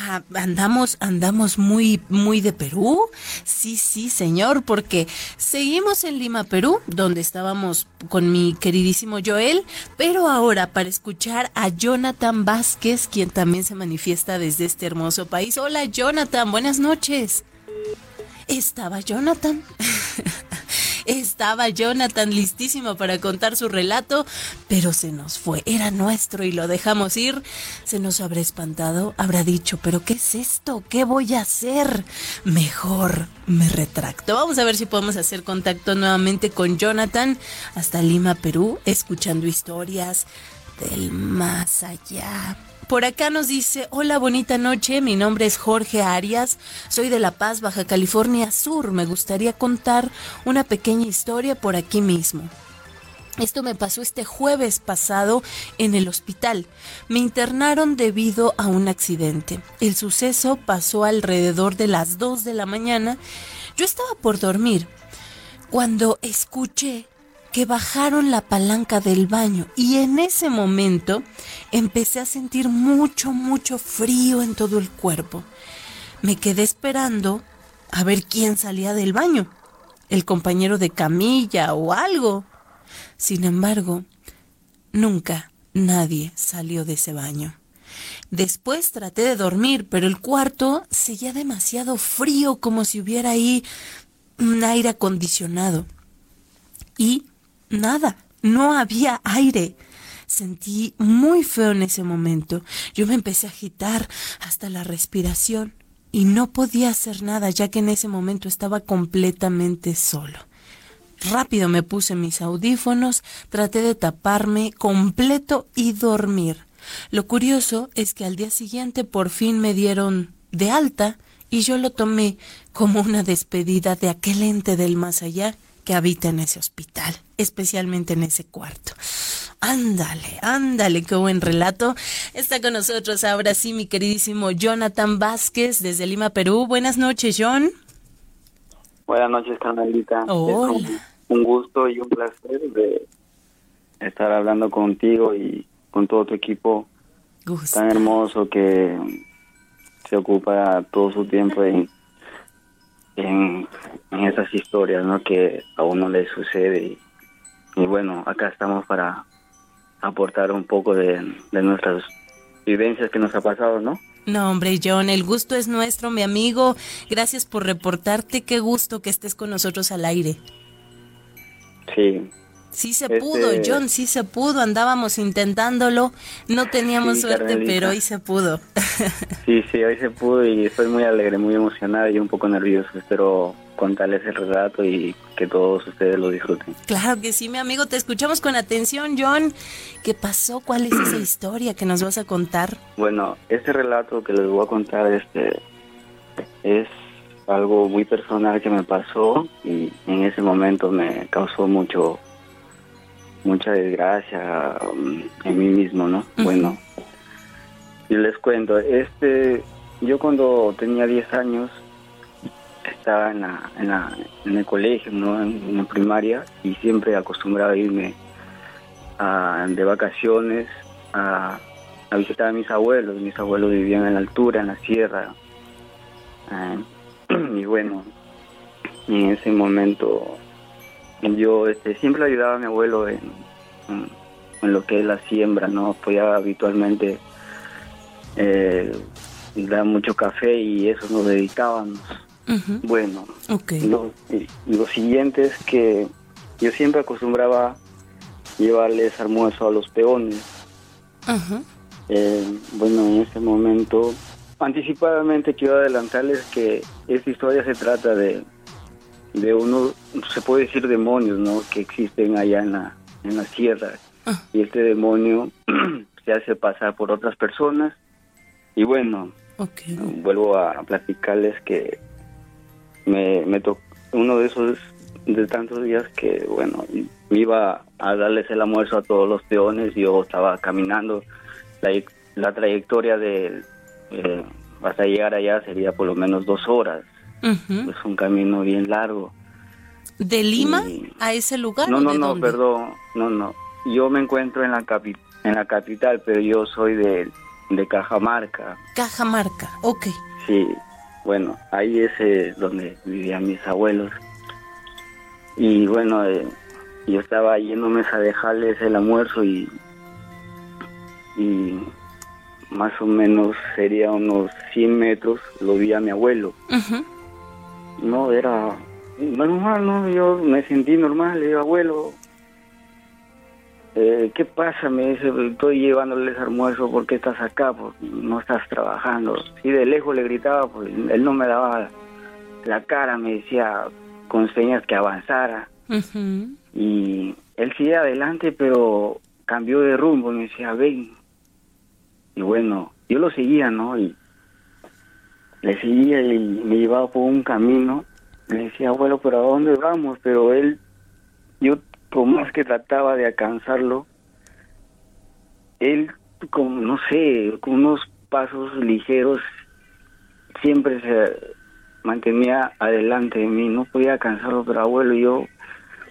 Ah, andamos, andamos muy, muy de Perú. Sí, sí, señor, porque seguimos en Lima, Perú, donde estábamos con mi queridísimo Joel, pero ahora para escuchar a Jonathan Vázquez, quien también se manifiesta desde este hermoso país. Hola, Jonathan, buenas noches. Estaba Jonathan. Estaba Jonathan listísimo para contar su relato, pero se nos fue. Era nuestro y lo dejamos ir. Se nos habrá espantado, habrá dicho, pero ¿qué es esto? ¿Qué voy a hacer? Mejor me retracto. Vamos a ver si podemos hacer contacto nuevamente con Jonathan hasta Lima, Perú, escuchando historias del más allá. Por acá nos dice, hola, bonita noche, mi nombre es Jorge Arias, soy de La Paz, Baja California Sur, me gustaría contar una pequeña historia por aquí mismo. Esto me pasó este jueves pasado en el hospital. Me internaron debido a un accidente. El suceso pasó alrededor de las 2 de la mañana. Yo estaba por dormir cuando escuché que bajaron la palanca del baño y en ese momento empecé a sentir mucho, mucho frío en todo el cuerpo. Me quedé esperando a ver quién salía del baño, el compañero de camilla o algo. Sin embargo, nunca nadie salió de ese baño. Después traté de dormir, pero el cuarto seguía demasiado frío como si hubiera ahí un aire acondicionado. Y nada, no había aire. Sentí muy feo en ese momento. Yo me empecé a agitar hasta la respiración y no podía hacer nada ya que en ese momento estaba completamente solo. Rápido me puse mis audífonos, traté de taparme completo y dormir. Lo curioso es que al día siguiente por fin me dieron de alta y yo lo tomé como una despedida de aquel ente del más allá que habita en ese hospital, especialmente en ese cuarto. Ándale, ándale, qué buen relato. Está con nosotros ahora sí mi queridísimo Jonathan Vázquez desde Lima, Perú. Buenas noches, John. Buenas noches, Carmelita. Hola. un gusto y un placer de estar hablando contigo y con todo tu equipo tan hermoso que se ocupa todo su tiempo en, en, esas historias ¿no? que a uno le sucede. Y, bueno, acá estamos para aportar un poco de, de nuestras vivencias que nos ha pasado, ¿no? No, hombre, John, el gusto es nuestro, mi amigo. Gracias por reportarte. Qué gusto que estés con nosotros al aire. Sí, Sí se pudo, este, John, sí se pudo, andábamos intentándolo, no teníamos suerte, pero hoy se pudo. sí, sí, hoy se pudo y estoy muy alegre, muy emocionada y un poco nervioso. Espero contarles el relato y que todos ustedes lo disfruten. Claro que sí, mi amigo, te escuchamos con atención, John. ¿Qué pasó? ¿Cuál es esa historia que nos vas a contar? Bueno, este relato que les voy a contar este es algo muy personal que me pasó y en ese momento me causó mucho mucha desgracia um, en mí mismo, ¿no? Bueno, yo les cuento, este, yo cuando tenía 10 años estaba en, la, en, la, en el colegio, ¿no? En, la primaria y siempre acostumbraba a irme a, de vacaciones a, a, visitar a mis abuelos. Mis abuelos vivían en la altura, en la sierra. Eh, y bueno, en ese momento yo este, siempre ayudaba a mi abuelo en, en, lo que es la siembra, ¿no? Apoyaba habitualmente, eh, da mucho café y eso nos dedicábamos. Bueno, lo, siguiente es que yo siempre acostumbraba llevarles almuerzo a los peones. Eh, bueno, en este momento, anticipadamente quiero adelantarles que esta historia se trata de de uno, se puede decir demonios, ¿no? Que existen allá en la, en la sierra. Ah. Y este demonio se hace pasar por otras personas. Y bueno, vuelvo a platicarles que me, me tocó uno de esos de tantos días que, bueno, me iba a darles el almuerzo a todos los peones. Yo estaba caminando. La, la trayectoria de eh, hasta llegar allá sería por lo menos dos horas. Es un camino bien largo. ¿De Lima a ese lugar? No, no, no, perdón, no, no. Yo me encuentro en la, capi en la capital, pero yo soy de, de Cajamarca. Cajamarca, ok. Sí, bueno, ahí es eh, donde vivían mis abuelos. Y bueno, eh, yo estaba yéndome a dejarles el almuerzo y, y más o menos sería unos 100 metros, lo vi a mi abuelo. No, era normal, ¿no? Yo me sentí normal, le digo, abuelo, eh, ¿qué pasa? Me dice, estoy llevándoles almuerzo, ¿por qué estás acá? Pues no estás trabajando. Y de lejos le gritaba, pues él no me daba la cara, me decía con señas que avanzara. Y él sigue adelante, pero cambió de rumbo, me decía, ven. Y bueno, yo lo seguía, ¿no? Y le seguía y me llevaba por un camino. Le decía, abuelo, pero ¿a dónde vamos? Pero él, yo por más que trataba de alcanzarlo, él, con, no sé, con unos pasos ligeros, siempre se mantenía adelante de mí. No podía alcanzarlo, pero abuelo, yo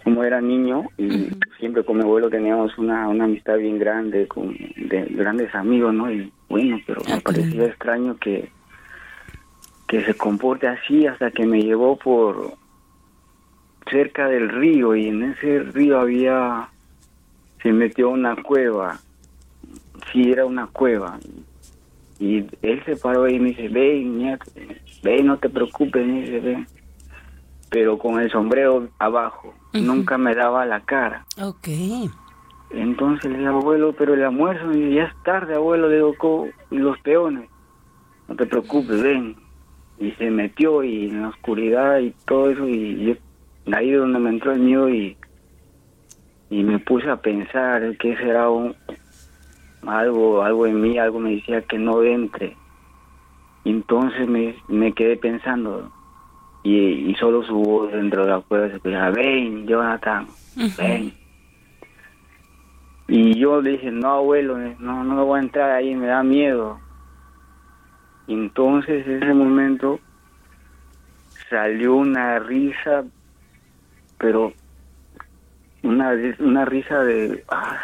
como era niño y siempre con mi abuelo teníamos una, una amistad bien grande, con de grandes amigos, ¿no? Y bueno, pero me parecía extraño que, que se comporte así hasta que me llevó por cerca del río y en ese río había, se metió una cueva, sí era una cueva. Y él se paró ahí y me dice, ven, ve, no te preocupes, me dice, ven pero con el sombrero abajo. Nunca me daba la cara. Ok. Entonces le dije, abuelo, pero el almuerzo, y ya es tarde, abuelo, le digo, los peones. No te preocupes, ven. Y se metió y en la oscuridad y todo eso, y yo, ahí es donde me entró el miedo y, y me puse a pensar que será un, algo, algo en mí, algo me decía que no entre. Entonces me, me quedé pensando, y, solo su voz dentro de la cueva se escuchaba, ven, Jonathan, ven. Y yo le dije, no, abuelo, no, no voy a entrar ahí, me da miedo. Entonces en ese momento salió una risa, pero una, una risa de, ah,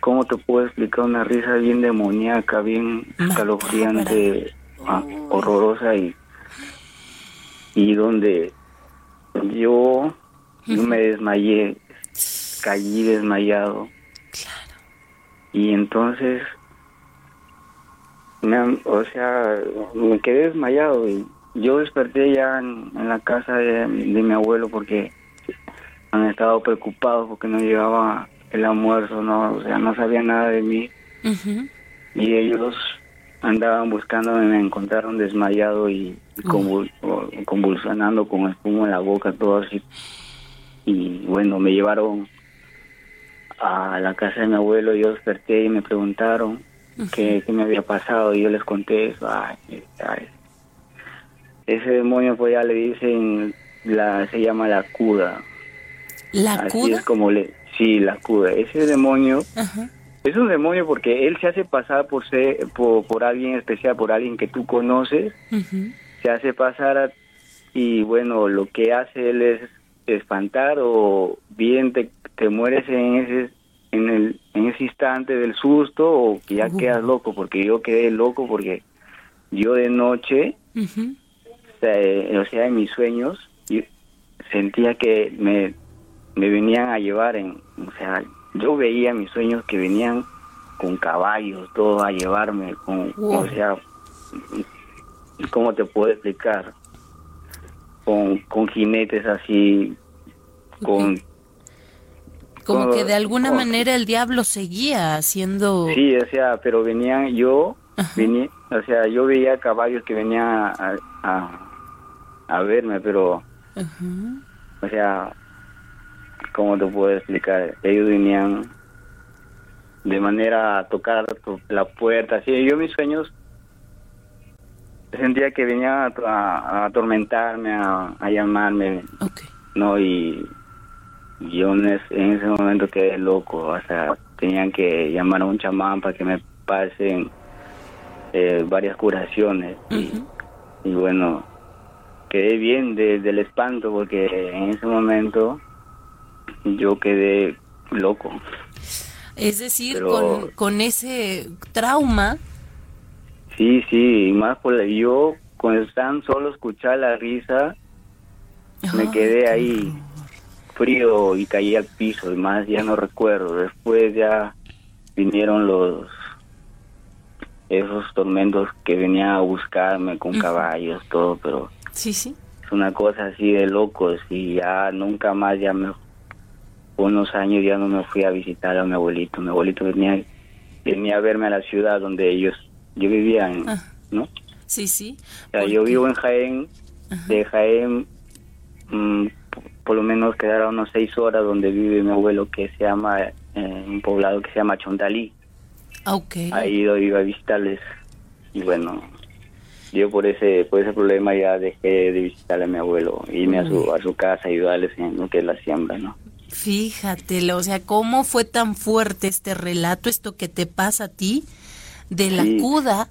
¿cómo te puedo explicar? Una risa bien demoníaca, bien escalofriante, ah, horrorosa y y donde yo, me desmayé, caí desmayado. Y entonces, o sea, me quedé desmayado y yo desperté ya en, la casa de, mi abuelo porque han estado preocupados porque no llegaba el almuerzo, no, o sea, no sabía nada de mí. Y ellos andaban buscándome, me encontraron desmayado y convulsionando con espuma en la boca, todo así. Y bueno, me llevaron a la casa de mi abuelo, yo desperté y me preguntaron qué, me había pasado y yo les conté eso. Ese demonio pues ya le dicen, la, se llama la cuda. ¿La así Es como le, sí, la cuda. Ese demonio... Es un demonio porque él se hace pasar por ser, por, alguien especial, por alguien que tú conoces. Se hace pasar y bueno, lo que hace él es espantar o bien te, te mueres en ese en el en ese instante del susto o que ya quedas loco porque yo quedé loco porque yo de noche o, sea, en mis sueños yo sentía que me me venían a llevar en o sea yo veía mis sueños que venían con caballos, todo a llevarme, con, o sea, ¿cómo te puedo explicar? Con, con jinetes así, con... Como que de alguna manera el diablo seguía haciendo... Sí, o sea, pero venían, yo, venía, o sea, yo veía caballos que venían a, a, a verme, pero... O sea, ¿cómo te puedo explicar? Ellos venían de manera a tocar la puerta, así. Yo mis sueños sentía que venía a, atormentarme, a, llamarme, ¿no? Y yo en, ese momento quedé loco, o sea, tenían que llamar a un chamán para que me pasen eh, varias curaciones. y, bueno, quedé bien del espanto porque en ese momento yo quedé loco. Es decir, con, con ese trauma. Sí, sí, y más por yo con tan solo escuchar la risa, me quedé ahí frío y caí al piso, y más ya no recuerdo. Después ya vinieron los esos tormentos que venían a buscarme con caballos, todo, pero sí, sí. es una cosa así de locos y ya nunca más ya me unos años ya no me fui a visitar a mi abuelito. Mi abuelito venía, venía a verme a la ciudad donde ellos, yo vivía, en, ah. ¿no? Sí, sí. yo vivo en Jaén, de Jaén, mm, por lo menos quedaron unos seis horas donde vive mi abuelo que se llama, eh, un poblado que se llama Chontalí. Ah, okay. Ahí yo iba a visitarles y bueno, yo por ese por ese problema ya dejé de visitarle a mi abuelo, irme a su, a su casa, ayudarles en lo que es la siembra, ¿no? Fíjate, o sea, ¿cómo fue tan fuerte este relato, esto que te pasa a ti, de la cuda,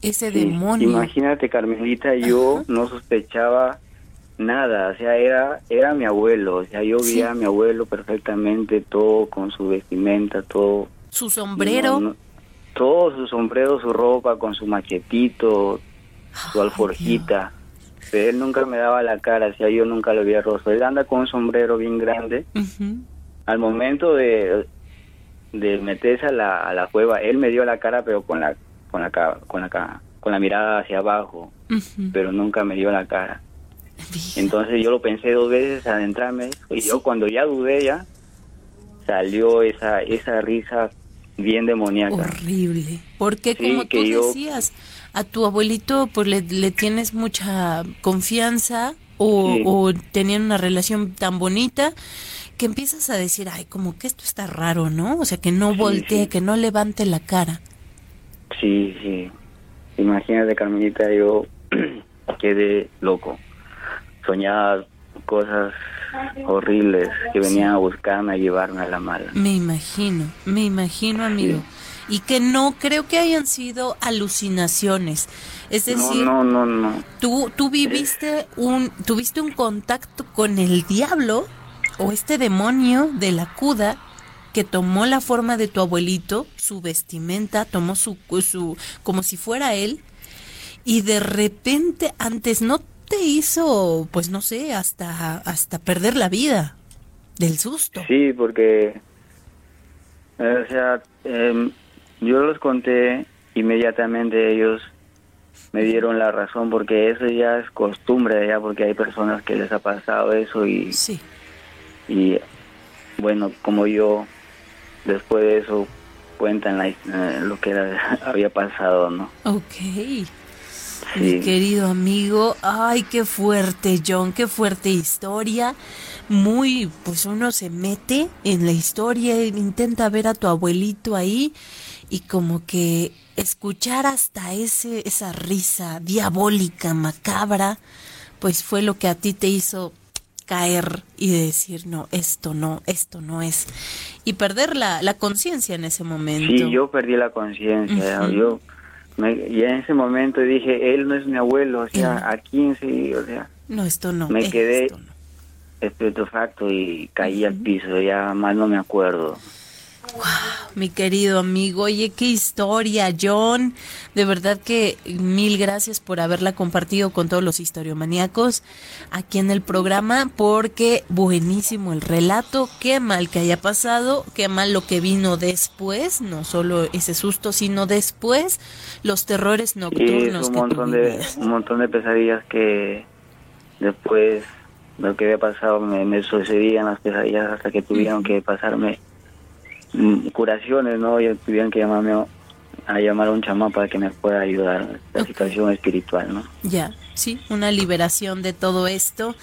ese demonio? Imagínate, Carmelita, yo no sospechaba nada, o sea, era, era mi abuelo, o sea, yo vi a mi abuelo perfectamente, todo con su vestimenta, todo. Su sombrero. todo, su sombrero, su ropa, con su machetito, su alforjita. Pero él nunca me daba la cara, o sea, yo nunca lo había rostro. Él anda con un sombrero bien grande. Al momento de, de meterse a la, a la cueva, él me dio la cara, pero con la, con la, con la, con la mirada hacia abajo, pero nunca me dio la cara. Entonces yo lo pensé dos veces adentrarme y yo cuando ya dudé ya salió esa esa risa bien demoníaca. Horrible. Porque como tú decías, a tu abuelito pues le, tienes mucha confianza o, o, tenían una relación tan bonita que empiezas a decir, ay, como que esto está raro, ¿no? O sea, que no voltee, que no levante la cara. Sí, sí. Imagínate, Carmelita, yo quedé loco soñaba cosas horribles que venían a buscarme, a llevarme a la mala. Me imagino, me imagino, amigo. Y que no creo que hayan sido alucinaciones. Es decir, no, no, no, Tú, tú viviste un, tuviste un contacto con el diablo o este demonio de la cuda que tomó la forma de tu abuelito, su vestimenta, tomó su, su como si fuera él, y de repente antes no te hizo, pues no sé, hasta, hasta perder la vida del susto. Sí, porque, o sea, em, yo los conté inmediatamente ellos me dieron la razón porque eso ya es costumbre ya porque hay personas que les ha pasado eso y sí. y bueno como yo después de eso cuentan la, eh, lo que había pasado no okay mi querido amigo. Ay, qué fuerte, John, qué fuerte historia. Muy, pues uno se mete en la historia, intenta ver a tu abuelito ahí y como que escuchar hasta ese esa risa diabólica, macabra, pues fue lo que a ti te hizo caer y decir, no, esto no, esto no es. Y perder la, la conciencia en ese momento. Sí, yo perdí la conciencia. Yo y en ese momento dije, él no es mi abuelo, o sea, a 15, o sea... No, esto no. Me quedé estupefacto y caí al piso, ya más no me acuerdo. Wow, mi querido amigo, oye, qué historia, John. De verdad que mil gracias por haberla compartido con todos los historiomaníacos aquí en el programa, porque buenísimo el relato. Qué mal que haya pasado, qué mal lo que vino después, no solo ese susto, sino después los terrores nocturnos. un montón de un montón de pesadillas que después lo que había pasado me, me sucedían las pesadillas hasta que tuvieron que pasarme curaciones, ¿no? Ellos tuvieron que llamarme a llamar a un chamán para que me pueda ayudar en la situación espiritual, ¿no? Ya, sí, una liberación de todo esto.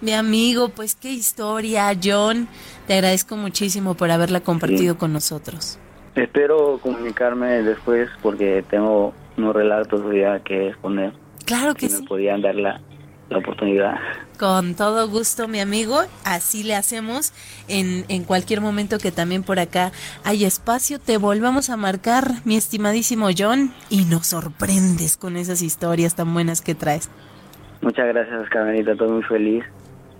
Mi amigo, pues qué historia, John. Te agradezco muchísimo por haberla compartido con nosotros. Espero comunicarme después porque tengo unos relatos ya que exponer. Claro que, sí. Me podían dar la, la oportunidad. Con todo gusto, mi amigo. Así le hacemos en, en cualquier momento que también por acá hay espacio. Te volvamos a marcar, mi estimadísimo John, y nos sorprendes con esas historias tan buenas que traes. Muchas gracias, Carmenita. Estoy muy feliz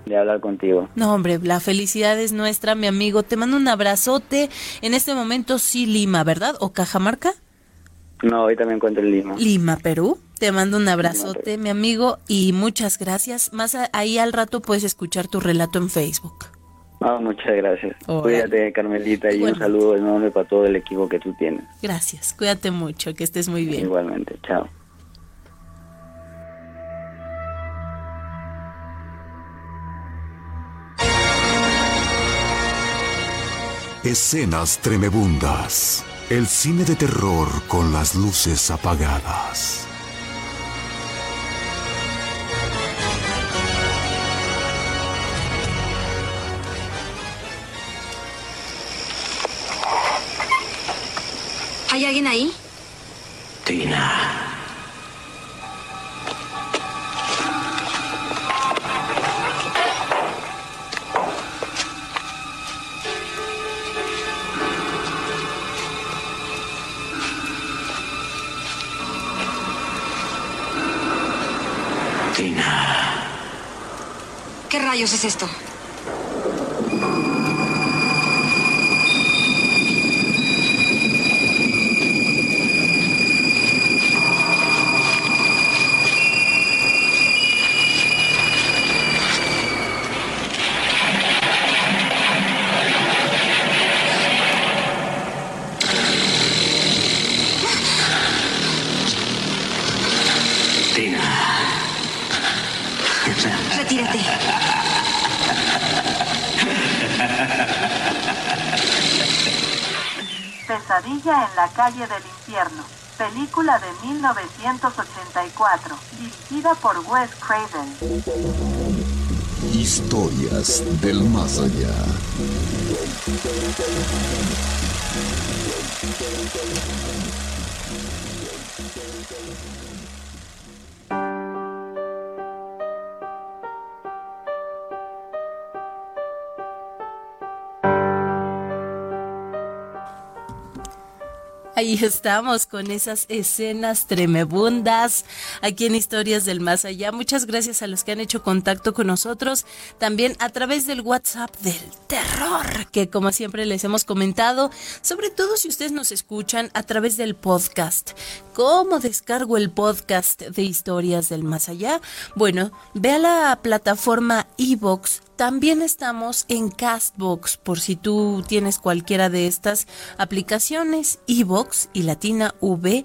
de hablar contigo. No, hombre, la felicidad es nuestra, mi amigo. Te mando un abrazote. En este momento sí Lima, ¿verdad? ¿O Cajamarca? No, hoy también encuentro en Lima. Lima, Perú. Te mando un abrazote, mi amigo, y muchas gracias. Más ahí al rato puedes escuchar tu relato en Facebook. Ah, muchas gracias. Cuídate, Carmelita, y un saludo enorme para todo el equipo que tú tienes. Gracias, cuídate mucho, que estés muy bien. Igualmente, chao. Escenas tremebundas. El cine de terror con las luces apagadas. ¿Hay alguien ahí? Tina. ¿Qué rayos es esto? Retírate. Pesadilla en la calle del infierno. Película de 1984, dirigida por Wes Craven. Historias del más allá. Ahí estamos con esas escenas tremebundas aquí en Historias del Más Allá. Muchas gracias a los que han hecho contacto con nosotros, también a través del WhatsApp del terror, que como siempre les hemos comentado, sobre todo si ustedes nos escuchan a través del podcast. ¿Cómo descargo el podcast de Historias del Más Allá? Bueno, ve a la plataforma iVoox también estamos en Castbox, por si tú tienes cualquiera de estas aplicaciones, Evox y Latina V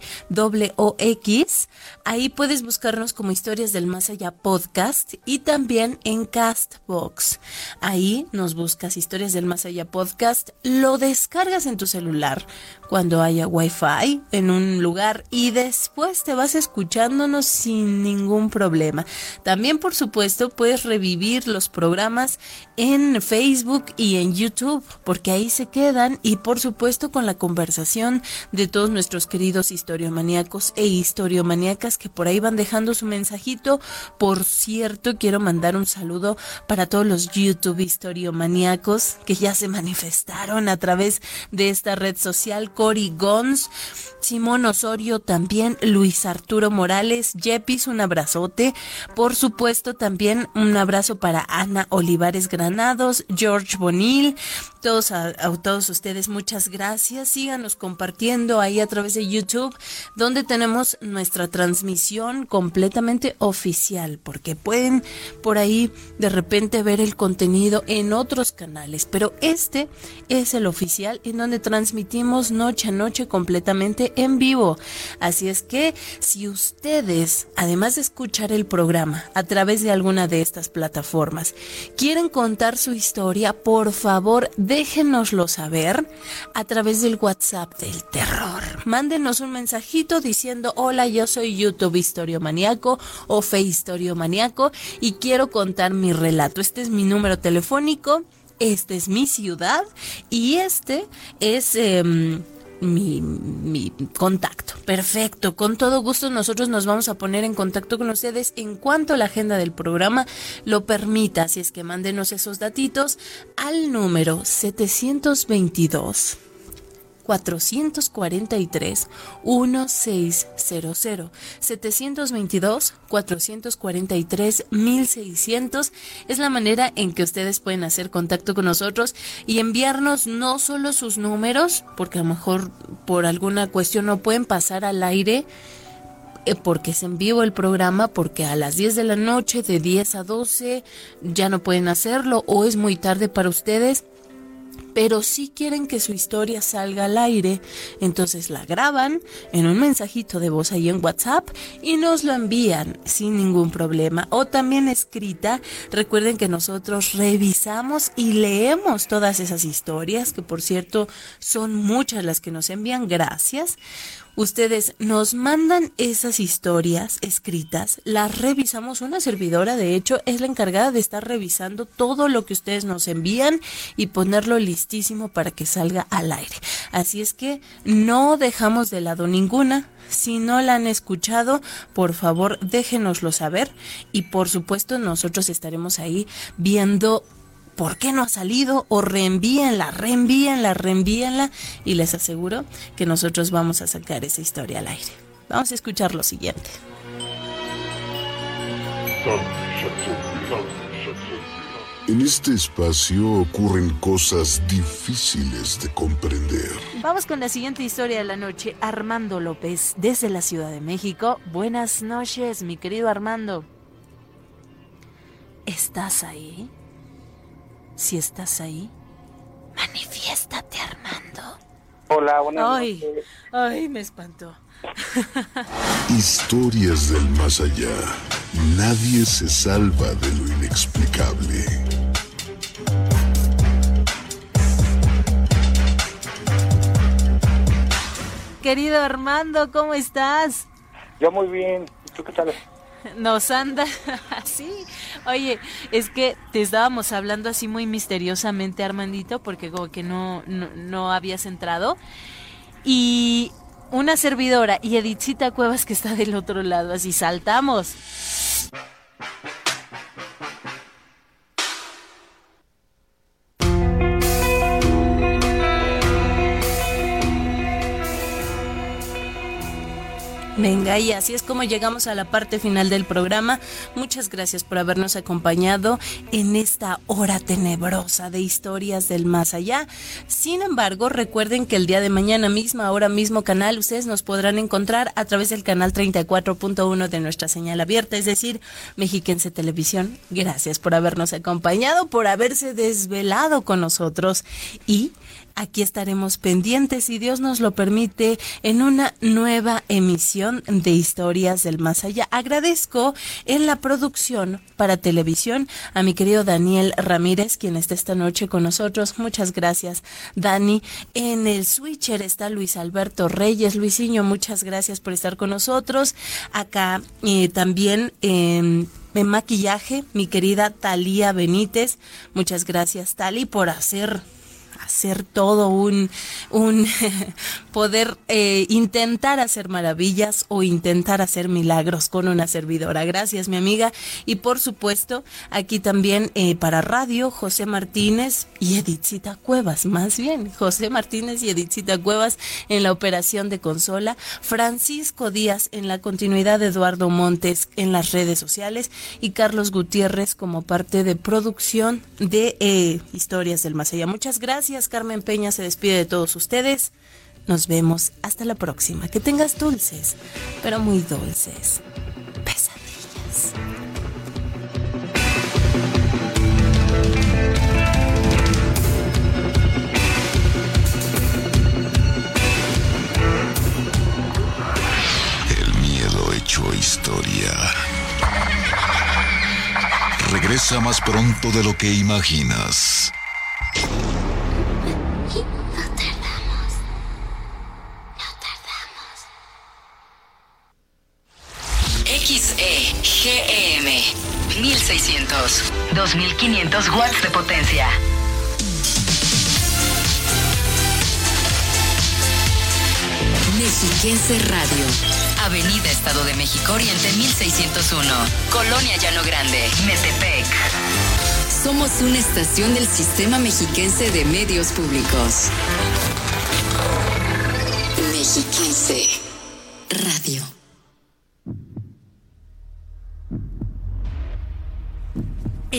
O X. Ahí puedes buscarnos como Historias del Más Allá Podcast y también en Castbox. Ahí nos buscas Historias del Más Allá Podcast, lo descargas en tu celular cuando haya Wi-Fi en un lugar y después te vas escuchándonos sin ningún problema. También, por supuesto, puedes revivir los programas en Facebook y en YouTube, porque ahí se quedan y por supuesto con la conversación de todos nuestros queridos historiomaníacos e historiomaníacas que por ahí van dejando su mensajito. Por cierto, quiero mandar un saludo para todos los YouTube historiomaníacos que ya se manifestaron a través de esta red social, Cory Gons, Simón Osorio también, Luis Arturo Morales, Jepis, un abrazote. Por supuesto, también un abrazo para Ana Olivares Granados, George Bonil, todos a, a, todos ustedes muchas gracias. Síganos compartiendo ahí a través de YouTube, donde tenemos nuestra transmisión completamente oficial, porque pueden por ahí de repente ver el contenido en otros canales, pero este es el oficial en donde transmitimos noche a noche completamente en vivo. Así es que si ustedes, además de escuchar el programa a través de alguna de estas plataformas, quieren contar su historia, por favor, déjenoslo saber a través del WhatsApp del terror. Mándenos un mensajito diciendo, hola, yo soy YouTube Historiomaniaco o Fe Historiomaniaco y quiero contar mi relato. Este es mi número telefónico, esta es mi ciudad y este es... Eh, mi, mi, contacto. Perfecto, con todo gusto nosotros nos vamos a poner en contacto con ustedes en cuanto la agenda del programa lo permita. Así es que mándenos esos datitos al número 722. 443 1600 722 443 1600 es la manera en que ustedes pueden hacer contacto con nosotros y enviarnos no solo sus números porque a lo mejor por alguna cuestión no pueden pasar al aire eh, porque es en vivo el programa, porque a las 10 de la noche, de 10 a 12, ya no pueden hacerlo o es muy tarde para ustedes pero si quieren que su historia salga al aire, entonces la graban en un mensajito de voz ahí en WhatsApp y nos lo envían sin ningún problema. O también escrita, recuerden que nosotros revisamos y leemos todas esas historias, que por cierto son muchas las que nos envían, gracias. Ustedes nos mandan esas historias escritas, las revisamos. Una servidora, de hecho, es la encargada de estar revisando todo lo que ustedes nos envían y ponerlo para que salga al aire. Así es que no dejamos de lado ninguna. Si no la han escuchado, por favor déjenoslo saber y por supuesto nosotros estaremos ahí viendo ¿por qué no ha salido? O reenvíenla, reenvíenla, reenvíenla y les aseguro que nosotros vamos a sacar esa historia al aire. Vamos a escuchar lo siguiente. En este espacio ocurren cosas difíciles de comprender. Vamos con la siguiente historia de la noche. Armando López, desde la Ciudad de México. Buenas noches, mi querido Armando. ¿Estás ahí? Si estás ahí, manifiéstate, Armando. Hola, buenas ay, noches. Ay, me espantó. Historias del más allá. Nadie se salva de lo inexplicable. Querido Armando, ¿cómo estás? Yo muy bien. ¿Y tú qué tal? Nos anda así. Oye, es que te estábamos hablando así muy misteriosamente, Armandito, porque como que no, no, no habías entrado. Y una servidora y Edithita Cuevas que está del otro lado, así saltamos. Venga, y así es como llegamos a la parte final del programa. Muchas gracias por habernos acompañado en esta hora tenebrosa de historias del más allá. Sin embargo, recuerden que el día de mañana misma, ahora mismo canal, ustedes nos podrán encontrar a través del canal 34.1 de nuestra señal abierta, es decir, Mexiquense Televisión. Gracias por habernos acompañado, por haberse desvelado con nosotros y aquí estaremos pendientes, si Dios nos lo permite, en una nueva emisión de Historias del Más Allá. Agradezco en la producción para televisión a mi querido Daniel Ramírez, quien está esta noche con nosotros. Muchas gracias, Dani. En el switcher está Luis Alberto Reyes. Luisinho, muchas gracias por estar con nosotros. Acá eh, también... Eh, en maquillaje, mi querida Talía Benítez. Muchas gracias, Tali, por hacer hacer todo un, un poder eh, intentar hacer maravillas o intentar hacer milagros con una servidora. Gracias, mi amiga. Y por supuesto, aquí también eh, para radio, José Martínez y Edithita Cuevas, más bien, José Martínez y Edithita Cuevas en la operación de consola, Francisco Díaz en la continuidad de Eduardo Montes en las redes sociales y Carlos Gutiérrez como parte de producción de eh, Historias del Más. Muchas gracias. Carmen Peña se despide de todos ustedes. Nos vemos hasta la próxima. Que tengas dulces, pero muy dulces. Pesadillas. El miedo hecho historia. Regresa más pronto de lo que imaginas. 2500 watts de potencia. Mexiquense Radio. Avenida Estado de México Oriente 1601. Colonia Llano Grande, Metepec. Somos una estación del Sistema Mexiquense de Medios Públicos. Mexiquense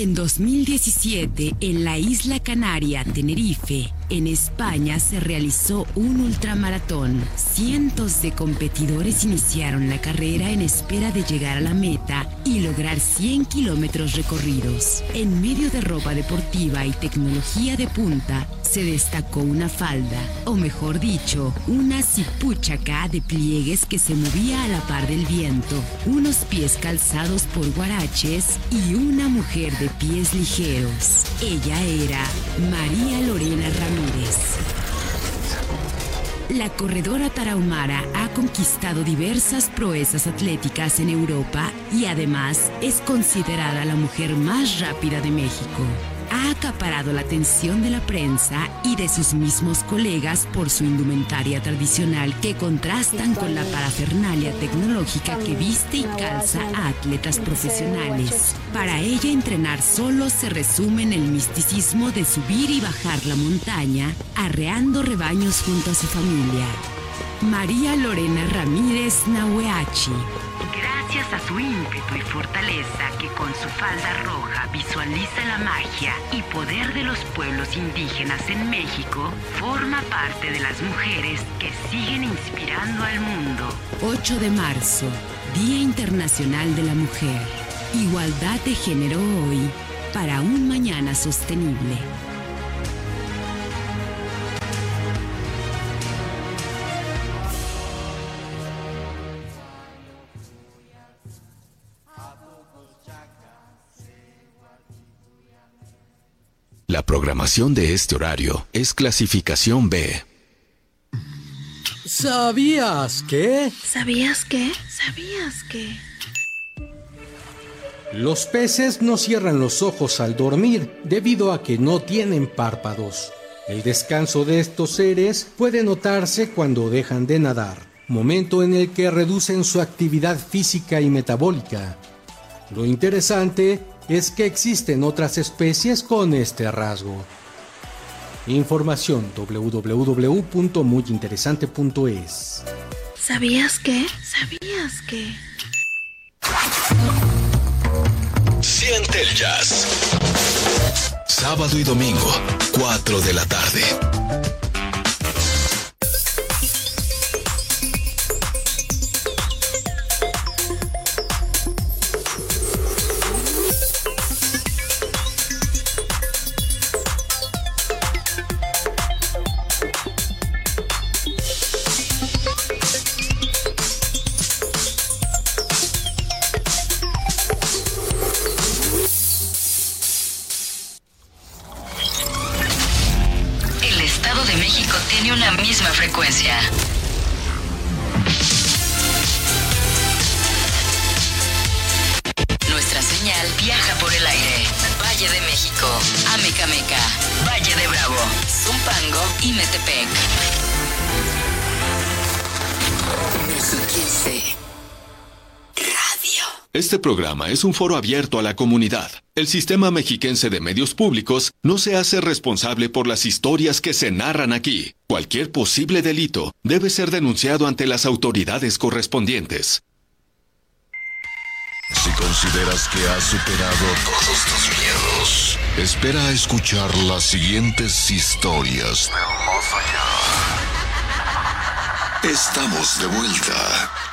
En 2017, en la isla canaria Tenerife, en España se realizó un ultramaratón. Cientos de competidores iniciaron la carrera en espera de llegar a la meta y lograr 100 kilómetros recorridos. En medio de ropa deportiva y tecnología de punta, se destacó una falda, o mejor dicho, una zipuchaca de pliegues que se movía a la par del viento, unos pies calzados por guaraches y una mujer de pies ligeros. Ella era María Lorena Ramírez. La corredora tarahumara ha conquistado diversas proezas atléticas en Europa y además es considerada la mujer más rápida de México. Ha acaparado la atención de la prensa y de sus mismos colegas por su indumentaria tradicional que contrastan con la parafernalia tecnológica que viste y calza a atletas profesionales. Para ella entrenar solo se resume en el misticismo de subir y bajar la montaña, arreando rebaños junto a su familia. María Lorena Ramírez Nahueachi. Gracias a su ímpetu y fortaleza que con su falda roja visualiza la magia y poder de los pueblos indígenas en México, forma parte de las mujeres que siguen inspirando al mundo. 8 de marzo, Día Internacional de la Mujer. Igualdad de género hoy para un mañana sostenible. La programación de este horario es clasificación B. ¿Sabías qué? ¿Sabías qué? ¿Sabías qué? Los peces no cierran los ojos al dormir debido a que no tienen párpados. El descanso de estos seres puede notarse cuando dejan de nadar, momento en el que reducen su actividad física y metabólica. Lo interesante es que existen otras especies con este rasgo. Información www.muyinteresante.es. ¿Sabías qué? ¿Sabías qué? Siente el jazz. Sábado y domingo, 4 de la tarde. Programa es un foro abierto a la comunidad. El Sistema Mexiquense de Medios Públicos no se hace responsable por las historias que se narran aquí. Cualquier posible delito debe ser denunciado ante las autoridades correspondientes. Si consideras que has superado todos tus miedos, espera a escuchar las siguientes historias. Estamos de vuelta.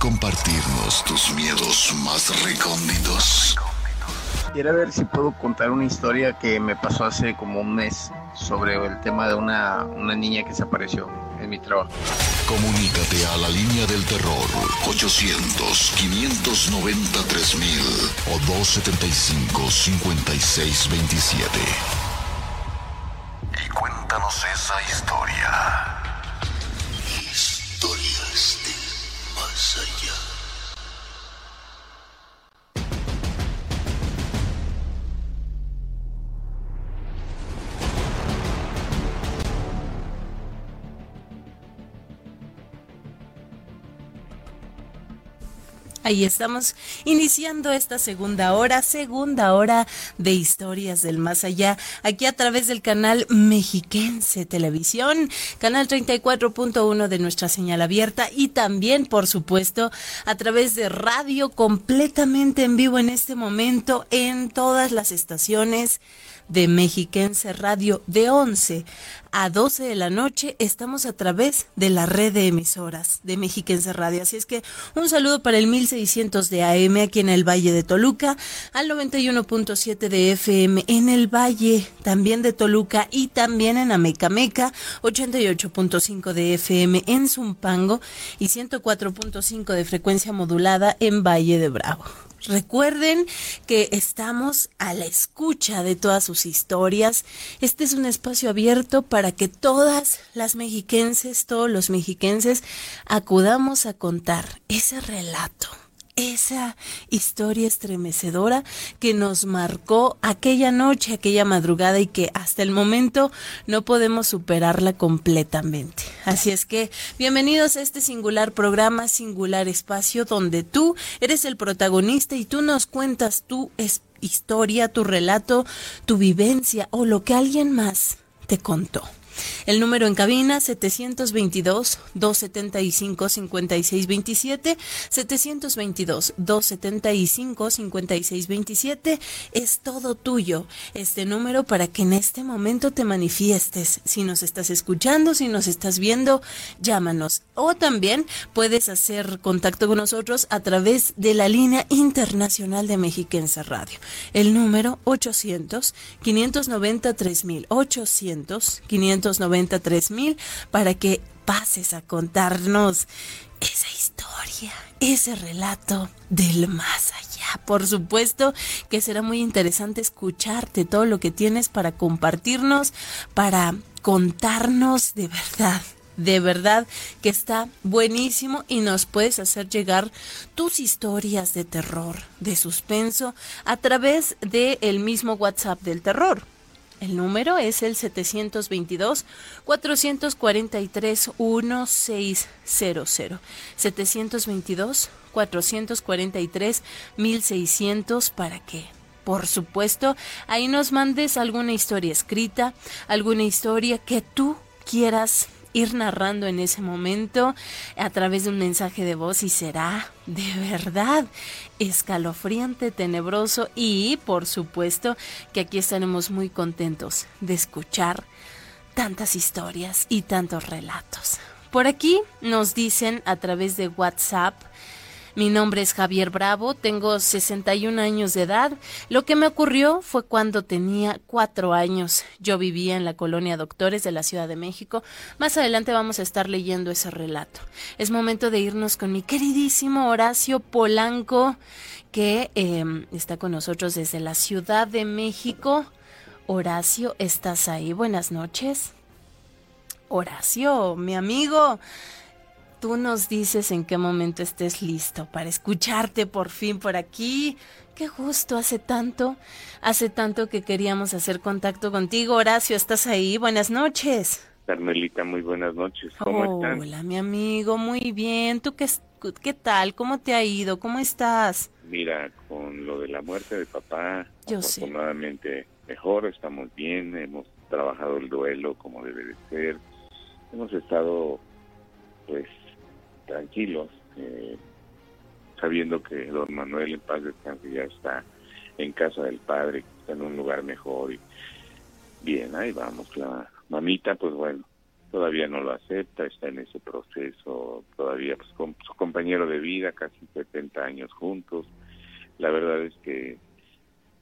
Compartirnos tus miedos más recónditos? Quiero ver si puedo contar una historia que me pasó hace como un mes sobre el tema de una, una niña que se apareció en mi trabajo. Comunícate a la línea del terror 800-590-3000 o 275-5627. Y cuéntanos esa historia. Ahí estamos iniciando esta segunda hora, segunda hora de historias del más allá, aquí a través del canal Mexiquense Televisión, canal 34.1 de nuestra señal abierta y también, por supuesto, a través de radio completamente en vivo en este momento en todas las estaciones de Mexiquense Radio de 11 a 12 de la noche. Estamos a través de la red de emisoras de Mexiquense Radio. Así es que un saludo para el 1600 de AM aquí en el Valle de Toluca, al 91.7 de FM en el Valle también de Toluca y también en Amecameca, 88.5 de FM en Zumpango y 104.5 de frecuencia modulada en Valle de Bravo. Recuerden que estamos a la escucha de todas sus historias. Este es un espacio abierto para que todas las mexiquenses, todos los mexiquenses, acudamos a contar ese relato esa historia estremecedora que nos marcó aquella noche, aquella madrugada y que hasta el momento no podemos superarla completamente. Así es que bienvenidos a este singular programa, singular espacio donde tú eres el protagonista y tú nos cuentas tu historia, tu relato, tu vivencia o lo que alguien más te contó. El número en cabina 722-275-5627, 722-275-5627 es todo tuyo este número para que en este momento te manifiestes. Si nos estás escuchando, si nos estás viendo, llámanos. O también puedes hacer contacto con nosotros a través de la línea internacional de Mexiquense Radio. El número 800 590 3000 800 590 3000 para que pases a contarnos esa historia, ese relato del más allá. Por supuesto que será muy interesante escucharte todo lo que tienes para compartirnos, para contarnos de verdad de verdad que está buenísimo y nos puedes hacer llegar tus historias de terror, de suspenso, a través del el mismo WhatsApp del terror. El número es el 722-443-1600. 722-443-1600 para que, por supuesto, ahí nos mandes alguna historia escrita, alguna historia que tú quieras ir narrando en ese momento a través de un mensaje de voz y será de verdad escalofriante, tenebroso y por supuesto que aquí estaremos muy contentos de escuchar tantas historias y tantos relatos. Por aquí nos dicen a través de WhatsApp mi nombre es Javier Bravo, tengo 61 años de edad. Lo que me ocurrió fue cuando tenía cuatro años. Yo vivía en la colonia Doctores de la Ciudad de México. Más adelante vamos a estar leyendo ese relato. Es momento de irnos con mi queridísimo Horacio Polanco, que em, está con nosotros desde la Ciudad de México. Horacio, ¿estás ahí? Buenas noches. Horacio, mi amigo tú nos dices en qué momento estés listo para escucharte por fin por aquí. Qué gusto, hace tanto, hace tanto que queríamos hacer contacto contigo. Horacio, ¿estás ahí? Buenas noches. Carmelita, muy buenas noches. ¿Cómo Hola, Hola, mi amigo, muy bien. ¿Tú qué, qué tal? ¿Cómo te ha ido? ¿Cómo estás? Mira, con lo de la muerte de papá, Yo afortunadamente mejor, estamos bien, hemos trabajado el duelo como debe de ser. Hemos estado pues tranquilos, eh, sabiendo que don Manuel en paz descanse ya está en casa del padre, está en un lugar mejor y bien, ahí vamos. La mamita, pues bueno, todavía no lo acepta, está en ese proceso, todavía pues, con su compañero de vida, casi 70 años juntos. La verdad es que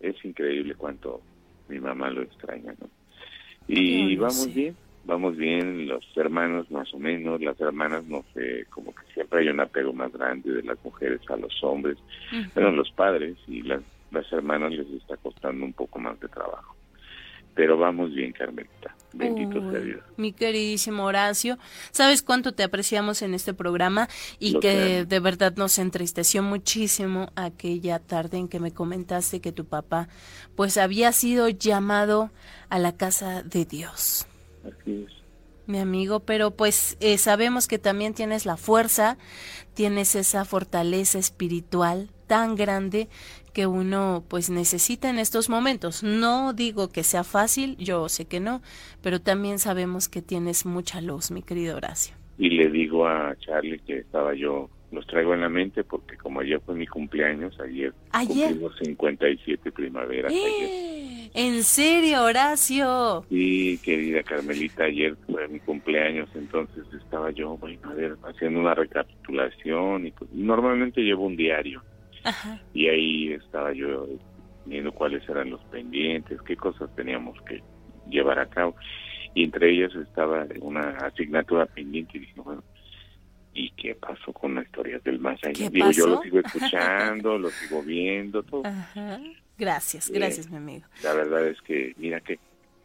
es increíble cuánto mi mamá lo extraña, ¿no? Y vamos bien, vamos bien, los hermanos más o menos, las hermanas no sé, como que siempre hay un apego más grande de las mujeres a los hombres, pero los padres y las, las hermanas les está costando un poco más de trabajo. Pero vamos bien, Carmelita. Bendito sea Dios. Mi queridísimo Horacio, sabes cuánto te apreciamos en este programa y que de verdad nos entristeció muchísimo aquella tarde en que me comentaste que tu papá pues había sido llamado a la casa de Dios. Así es. Mi amigo, pero pues eh, sabemos que también tienes la fuerza, tienes esa fortaleza espiritual tan grande que uno pues necesita en estos momentos. No digo que sea fácil, yo sé que no, pero también sabemos que tienes mucha luz, mi querido Horacio. Y le digo a Charlie que estaba yo, los traigo en la mente porque como ayer fue mi cumpleaños, ayer, ¿Ayer? cumplimos 57 primaveras. ¡Eh! ¿En serio, Horacio? Sí, querida Carmelita, ayer fue mi cumpleaños, entonces estaba yo, bueno, a ver, haciendo una recapitulación y pues, normalmente llevo un diario y ahí estaba yo viendo cuáles eran los pendientes, qué cosas teníamos que llevar a cabo. Y entre ellas estaba una asignatura pendiente y dije, bueno, ¿y qué pasó con las historias del más allá? Digo, yo lo sigo escuchando, lo sigo viendo, todo. Gracias, gracias, mi amigo. La verdad es que, mira que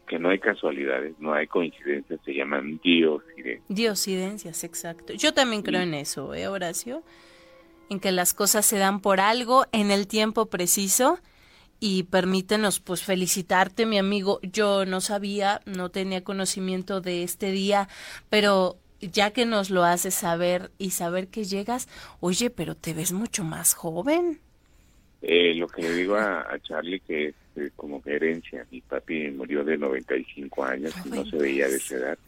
que no hay casualidades, no hay coincidencias, se llaman diosidencias. Diosidencias, exacto. Yo también creo en eso, ¿eh, Horacio? en que las cosas se dan por algo en el tiempo preciso y permítenos pues felicitarte mi amigo yo no sabía no tenía conocimiento de este día pero ya que nos lo haces saber y saber que llegas oye pero te ves mucho más joven. Eh, lo que le digo a, Charlie que es eh, como herencia mi papi murió de 95 años y no se veía de esa edad.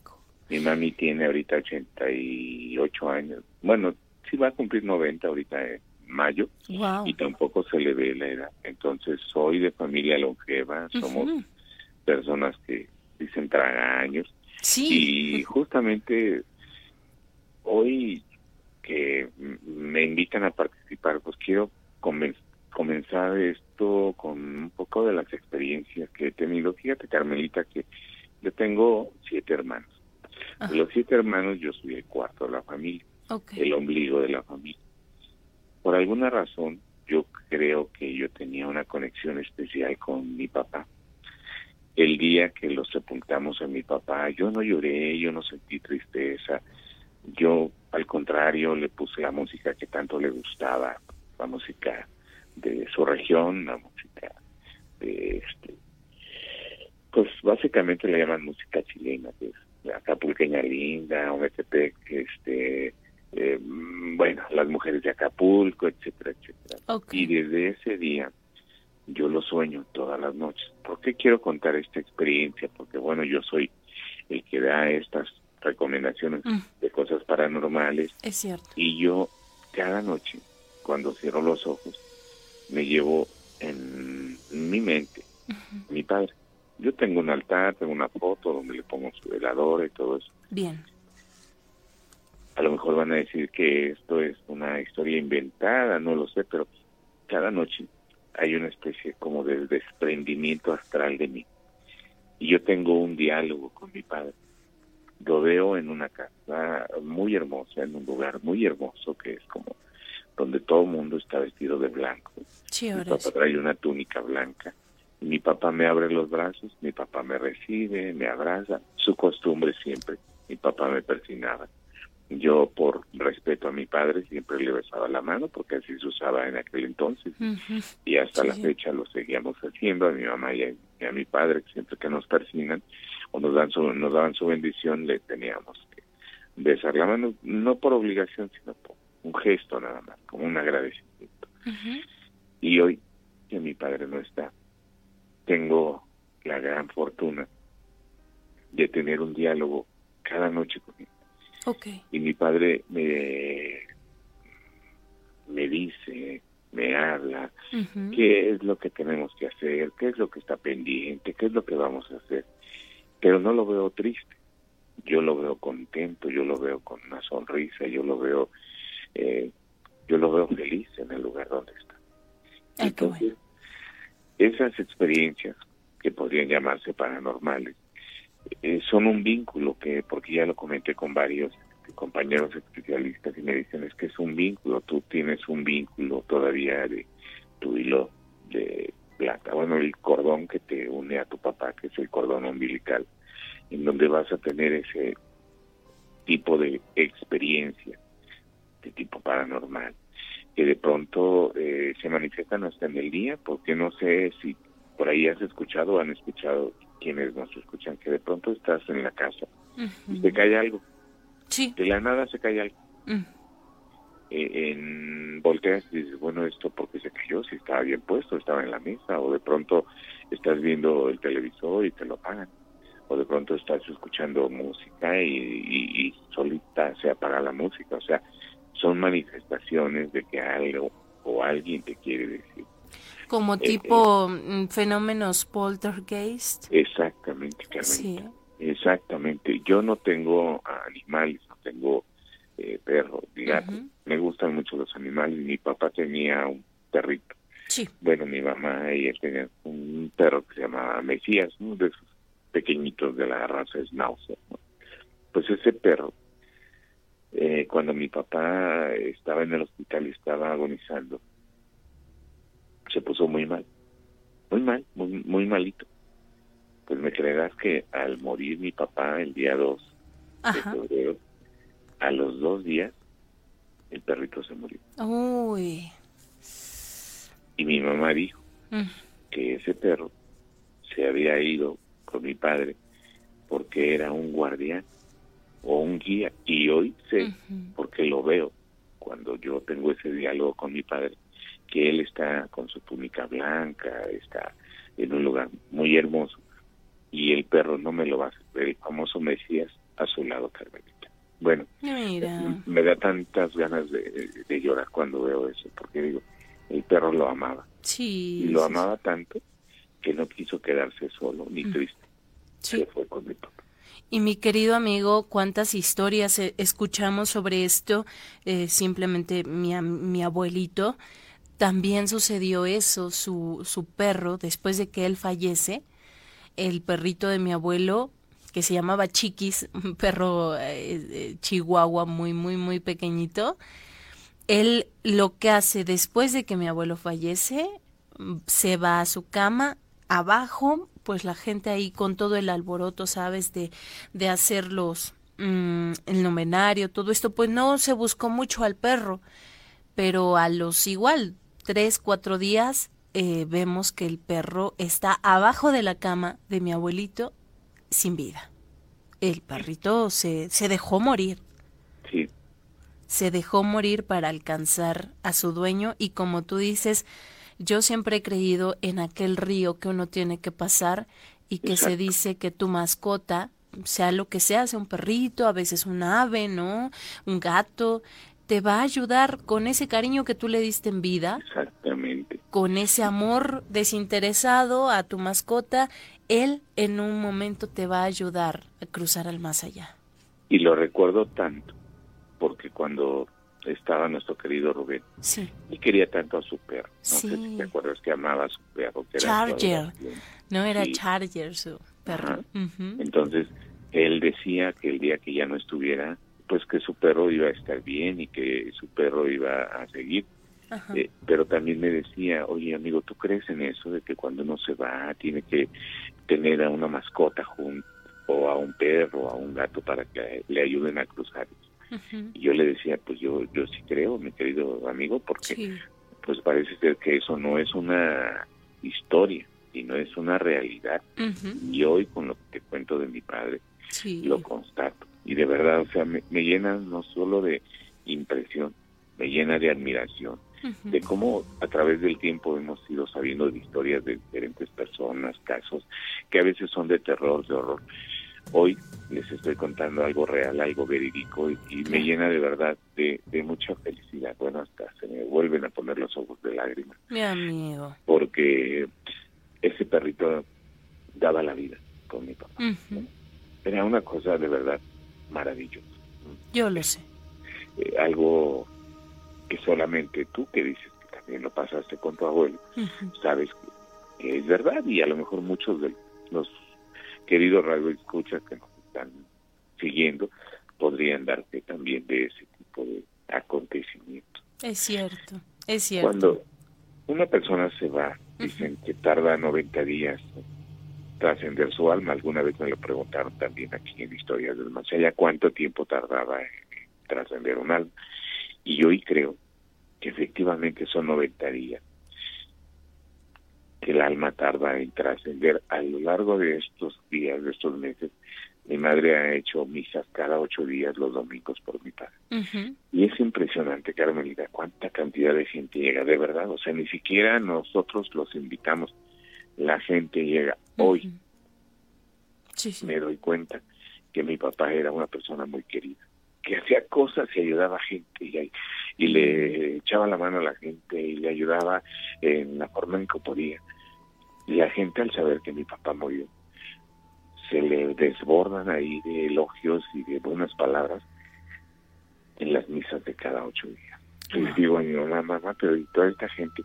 Mi mami tiene ahorita 88 años. Bueno sí va a cumplir 90 ahorita en mayo y tampoco se le ve la edad. Entonces soy de familia longeva, somos personas que dicen años. Y justamente hoy que me invitan a participar, pues quiero comenzar esto con un poco de las experiencias que he tenido. Fíjate, Carmelita, que yo tengo siete hermanos. De los siete hermanos yo soy el cuarto de la familia el ombligo de la familia. Por alguna razón, yo creo que yo tenía una conexión especial con mi papá. El día que lo sepultamos a mi papá, yo no lloré, yo no sentí tristeza. Yo, al contrario, le puse la música que tanto le gustaba, la música de su región, la música de este, pues básicamente le llaman música chilena, que es Acapulqueña Linda, Ometepec, este, eh, bueno, las mujeres de Acapulco, etcétera, etcétera. Y desde ese día yo lo sueño todas las noches. ¿Por qué quiero contar esta experiencia? Porque bueno, yo soy el que da estas recomendaciones mm. de cosas paranormales. Es cierto. Y yo cada noche, cuando cierro los ojos, me llevo en mi mente mi padre. Yo tengo un altar, tengo una foto donde le pongo su velador y todo eso. Bien a lo mejor van a decir que esto es una historia inventada, no lo sé, pero cada noche hay una especie como de desprendimiento astral de mí. Y yo tengo un diálogo con mi padre. Lo veo en una casa muy hermosa, en un lugar muy hermoso que es como donde todo el mundo está vestido de blanco. mi papá trae una túnica blanca. Mi papá me abre los brazos, mi papá me recibe, me abraza. Su costumbre siempre, mi papá me persinaba yo, por respeto a mi padre, siempre le besaba la mano porque así se usaba en aquel entonces. Y hasta la fecha lo seguíamos haciendo a mi mamá y a, mi padre, siempre que nos persinan o nos, dan su, nos daban su bendición, le teníamos que besar la mano, no por obligación, sino por un gesto nada más, como un agradecimiento. Y hoy que mi padre no está, tengo la gran fortuna de tener un diálogo cada noche con él y mi padre me, me dice, me habla, qué es lo que tenemos que hacer, qué es lo que está pendiente, qué es lo que vamos a hacer. Pero no lo veo triste, yo lo veo contento, yo lo veo con una sonrisa, yo lo veo, eh, yo lo veo feliz en el lugar donde está. Entonces, esas experiencias que podrían llamarse paranormales eh, son un vínculo que, porque ya lo comenté con varios compañeros especialistas y me dicen es que es un vínculo, tú tienes un vínculo todavía de tu hilo de plata, bueno, el cordón que te une a tu papá, que es el cordón umbilical, en donde vas a tener ese tipo de experiencia de tipo paranormal, que de pronto eh, se manifiestan hasta en el día, porque no sé si por ahí has escuchado o han escuchado quienes nos escuchan, que de pronto estás en la casa y te cae algo. Sí. De la nada se cae algo. Eh, en volteas y dices, bueno, esto porque se cayó, si estaba bien puesto, estaba en la mesa, o de pronto estás viendo el televisor y te lo apagan, o de pronto estás escuchando música y, solita se apaga la música, o sea, son manifestaciones de que algo o alguien te quiere decir. Como eh, tipo eh, mm, fenómenos poltergeist. Exactamente, Carmen. Exactamente. Yo no tengo animales, no tengo eh, perro, digamos. Me gustan mucho los animales. Mi papá tenía un perrito. Sí. Bueno, mi mamá y él tenían un perro que se llamaba Mesías, uno de esos pequeñitos de la raza Schnauzer. Pues ese perro, eh, cuando mi papá estaba en el hospital y estaba agonizando, se puso muy mal, muy mal, muy, muy malito. Pues me creerás que al morir mi papá el día 2 de febrero, a los dos días, el perrito se murió. Uy. Y mi mamá dijo mm. que ese perro se había ido con mi padre porque era un guardián o un guía. Y hoy sé, porque lo veo cuando yo tengo ese diálogo con mi padre, que él está con su túnica blanca, está en un lugar muy hermoso y el perro no me lo va a hacer, el famoso Mesías a su lado, Carmelita. Bueno, me da tantas ganas de, llorar cuando veo eso, porque digo, el perro lo amaba. Sí. Y lo amaba tanto que no quiso quedarse solo ni mm. triste. Sí. fue con mi papá. Y mi querido amigo, cuántas historias eh, escuchamos sobre esto. Eh, simplemente mi, mi abuelito, también sucedió eso, su, su perro, después de que él fallece, el perrito de mi abuelo que se llamaba Chiquis, un perro eh, eh, chihuahua muy, muy, muy pequeñito. Él lo que hace después de que mi abuelo fallece, se va a su cama, abajo, pues la gente ahí con todo el alboroto, ¿sabes? De, de hacer los, mm, el nomenario, todo esto, pues no se buscó mucho al perro, pero a los igual, tres, cuatro días, eh, vemos que el perro está abajo de la cama de mi abuelito sin vida. El perrito se, se dejó morir. Sí. Se dejó morir para alcanzar a su dueño y como tú dices, yo siempre he creído en aquel río que uno tiene que pasar y que se dice que tu mascota, sea lo que sea, sea un perrito, a veces un ave, ¿no? Un gato, te va a ayudar con ese cariño que tú le diste en vida. Exactamente. Con ese amor desinteresado a tu mascota, él en un momento te va a ayudar a cruzar al más allá. Y lo recuerdo tanto, porque cuando estaba nuestro querido Rubén, sí. y quería tanto a su perro, no sé si te acuerdas que amaba a su perro. Que Charger, no era Charger su perro. Entonces, él decía que el día que ya no estuviera, pues que su perro iba a estar bien y que su perro iba a seguir. Eh, pero también me decía, oye amigo, ¿tú crees en eso de que cuando uno se va tiene que tener a una mascota junto o a un perro o a un gato para que le ayuden a cruzar? Y yo le decía, pues yo yo sí creo, mi querido amigo, porque pues parece ser que eso no es una historia, sino es una realidad. Y hoy con lo que te cuento de mi padre, lo constato. Y de verdad, o sea, me, llena no solo de impresión, me llena de admiración, de cómo a través del tiempo hemos ido sabiendo de historias de diferentes personas, casos que a veces son de terror, de horror. Hoy les estoy contando algo real, algo verídico y, me llena de verdad de, de, mucha felicidad. Bueno, hasta se me vuelven a poner los ojos de lágrimas. Mi amigo. Porque ese perrito daba la vida con mi papá Era una cosa de verdad maravillosa. Yo lo sé. Eh, algo que solamente tú, que dices que también lo pasaste con tu abuelo, sabes que, es verdad y a lo mejor muchos de los queridos radioescuchas que nos están siguiendo podrían darte también de ese tipo de acontecimientos. Es cierto, es cierto. Cuando una persona se va, dicen que tarda 90 días trascender su alma. Alguna vez me lo preguntaron también aquí en Historias del Más Allá, cuánto tiempo tardaba en trascender un alma. Y hoy creo que efectivamente son 90 días que el alma tarda en trascender. A lo largo de estos días, de estos meses, mi madre ha hecho misas cada ocho días los domingos por mi padre. Y es impresionante, Carmelita, cuánta cantidad de gente llega, de verdad. O sea, ni siquiera nosotros los invitamos. La gente llega. Hoy me doy cuenta que mi papá era una persona muy querida, que hacía cosas y ayudaba a gente y, y le echaba la mano a la gente y le ayudaba en la forma en que podía. Y la gente al saber que mi papá murió, se le desbordan ahí de elogios y de buenas palabras en las misas de cada ocho días. Les digo a mi mamá, mamá, pero y toda esta gente,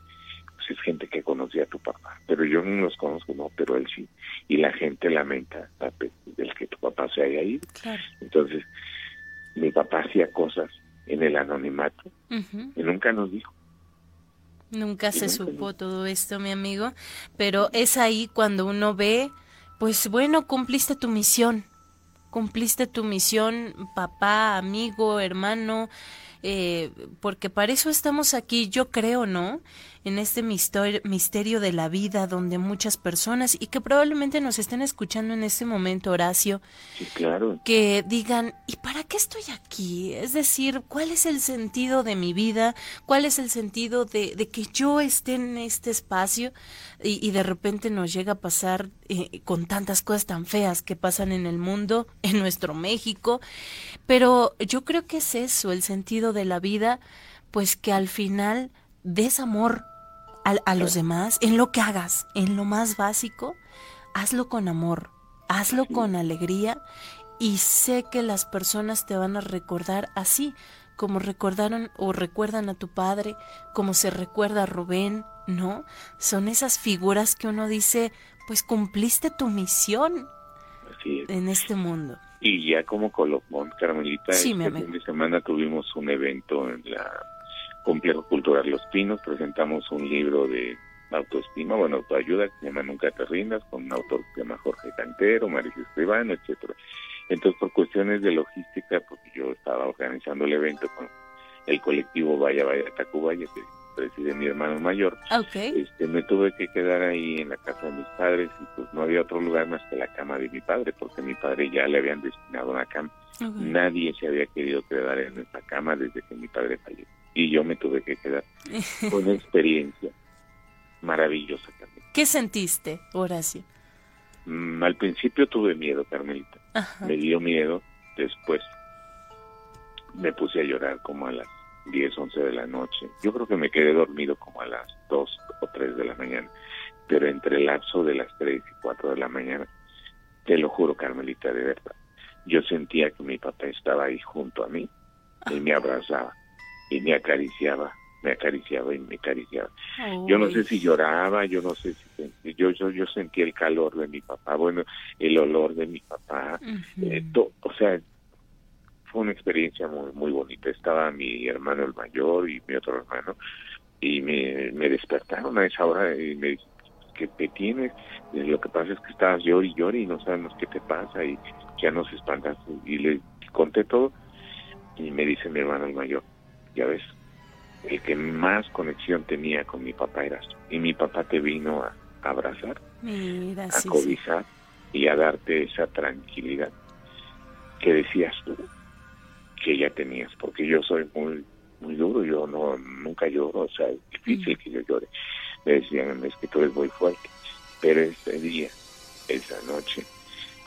pues es gente que conocía a tu papá, pero yo no los conozco, no, pero él sí. Y la gente lamenta del que tu papá se haya ido. Entonces, mi papá hacía cosas en el anonimato y nunca nos dijo. Nunca se supo todo esto, mi amigo, pero es ahí cuando uno ve pues bueno, cumpliste tu misión, cumpliste tu misión, papá, amigo, hermano, eh, porque para eso estamos aquí, yo creo, ¿no? En este misterio de la vida donde muchas personas y que probablemente nos estén escuchando en este momento, Horacio, que digan, ¿y para qué estoy aquí? Es decir, ¿cuál es el sentido de mi vida? ¿Cuál es el sentido de, que yo esté en este espacio? Y, de repente nos llega a pasar eh, con tantas cosas tan feas que pasan en el mundo, en nuestro México, pero yo creo que es eso, el sentido de la vida, pues que al final des amor a, los demás, en lo que hagas, en lo más básico, hazlo con amor, hazlo con alegría y sé que las personas te van a recordar así, como recordaron o recuerdan a tu padre, como se recuerda a Rubén, ¿no? Son esas figuras que uno dice, pues cumpliste tu misión en este mundo. Y ya como colofón, Carmelita, este fin de semana tuvimos un evento en la Complejo Cultural Los Pinos, presentamos un libro de autoestima, bueno, autoayuda, que se llama Nunca te rindas, con un autor que se llama Jorge Cantero, Mauricio Escribano, etcétera. Entonces, por cuestiones de logística, porque yo estaba organizando el evento con el colectivo Vaya Vaya Tacubaya, que preside mi hermano mayor, este, me tuve que quedar ahí en la casa de mis padres y pues no había otro lugar más que la cama de mi padre, porque mi padre ya le habían destinado una cama. Nadie se había querido quedar en esa cama desde que mi padre falleció y yo me tuve que quedar. Fue una experiencia maravillosa también. ¿Qué sentiste, Horacio? Mm, al principio tuve miedo, Carmelita. Me dio miedo. Después me puse a llorar como a las 10, 11 de la noche. Yo creo que me quedé dormido como a las 2 o 3 de la mañana. Pero entre el lapso de las 3 y 4 de la mañana, te lo juro, Carmelita, de verdad. Yo sentía que mi papá estaba ahí junto a mí y me abrazaba y me acariciaba, me acariciaba y me acariciaba. Yo no sé si lloraba, yo no sé si yo yo yo sentí el calor de mi papá, bueno, el olor de mi papá, eh, o sea, fue una experiencia muy muy bonita. Estaba mi hermano el mayor y mi otro hermano y me, me despertaron a esa hora y me dijeron que te tienes, lo que pasa es que estabas llori y llori y no sabemos qué te pasa y ya nos espantas y le conté todo y me dice mi hermano el mayor ya ves, el que más conexión tenía con mi papá eras tú. Y mi papá te vino a, abrazar, a cobijar y a darte esa tranquilidad que decías tú que ya tenías, porque yo soy muy muy duro, yo no nunca lloro, o sea, es difícil que yo llore. Me decían, es que tú eres muy fuerte, pero ese día, esa noche,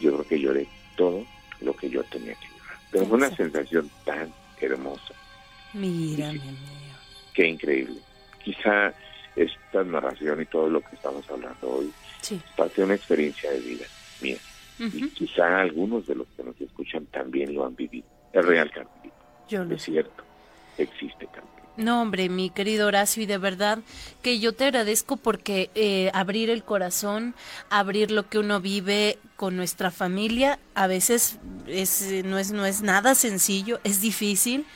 yo creo que lloré todo lo que yo tenía que llorar. Pero fue una sensación tan hermosa Mira, mi Qué increíble. Quizá esta narración y todo lo que estamos hablando hoy parte de una experiencia de vida mía. Y quizá algunos de los que nos escuchan también lo han vivido. Es real, Carmelita. Yo lo es cierto. Existe también. No, hombre, mi querido Horacio, y de verdad que yo te agradezco porque eh, abrir el corazón, abrir lo que uno vive con nuestra familia, a veces es, no, es, no es nada sencillo, es difícil,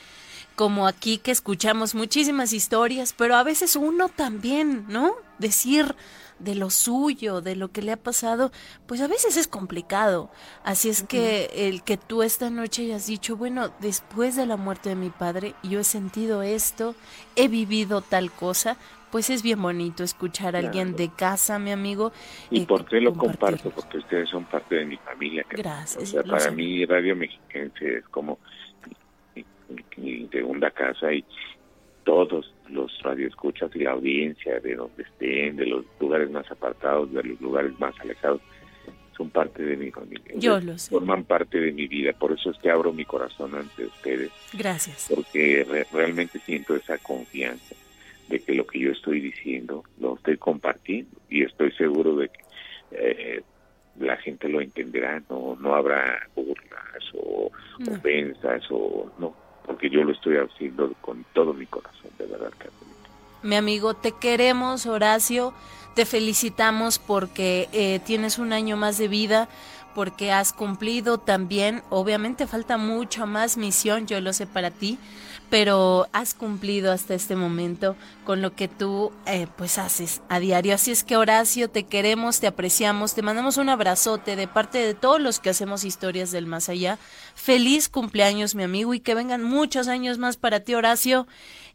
como aquí que escuchamos muchísimas historias, pero a veces uno también, ¿no? Decir de lo suyo, de lo que le ha pasado, pues a veces es complicado. Así es que el que tú esta noche hayas dicho, bueno, después de la muerte de mi padre, yo he sentido esto, he vivido tal cosa, pues es bien bonito escuchar a alguien de casa, mi amigo. ¿Y eh, por qué lo comparto? Porque ustedes son parte de mi familia. Gracias, O sea, para sé. mí Radio Mexiquense es como mi, segunda casa y todos los radioescuchas y la audiencia de donde estén, de los lugares más apartados, de los lugares más alejados, son parte de mi familia. Yo lo sé. Forman parte de mi vida, por eso es que abro mi corazón ante ustedes, Gracias. porque re- realmente siento esa confianza de que lo que yo estoy diciendo lo estoy compartiendo y estoy seguro de que eh, la gente lo entenderá, no no habrá burlas o No. ofensas o no, porque yo lo estoy haciendo con todo mi corazón, de verdad, Carmelita. Mi amigo, te queremos, Horacio. Te felicitamos porque eh, tienes un año más de vida, porque has cumplido también. Obviamente falta mucha más misión, yo lo sé para ti, pero has cumplido hasta este momento con lo que tú eh, pues haces a diario. Así es que Horacio, te queremos, te apreciamos, te mandamos un abrazote de parte de todos los que hacemos historias del más allá. Feliz cumpleaños, mi amigo, y que vengan muchos años más para ti, Horacio,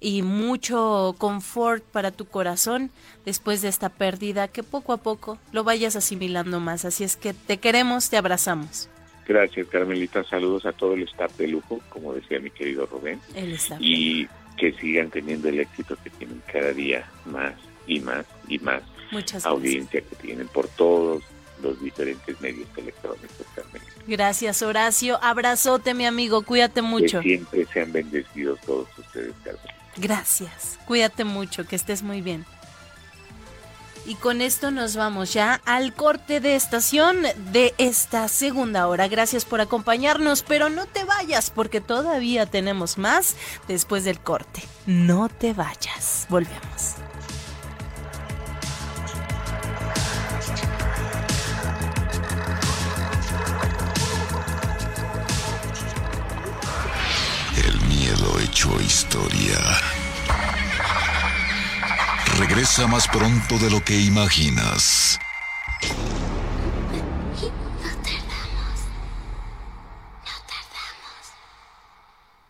y mucho confort para tu corazón después de esta pérdida, que poco a poco lo vayas asimilando más. Así es que te queremos, te abrazamos. Gracias, Carmelita. Saludos a todo el staff de lujo, como decía mi querido Rubén. Él está. y que sigan teniendo el éxito que tienen cada día más y más y más Muchas gracias. audiencia que tienen por todos los diferentes medios electrónicos Carmen. Gracias, Horacio. Abrazote, mi amigo. Cuídate mucho. Que siempre sean bendecidos todos ustedes, Carmen. Gracias. Cuídate mucho, que estés muy bien. Y con esto nos vamos ya al corte de estación de esta segunda hora. Gracias por acompañarnos, pero no te vayas porque todavía tenemos más después del corte. No te vayas. Volvemos. Hecho historia. Regresa más pronto de lo que imaginas.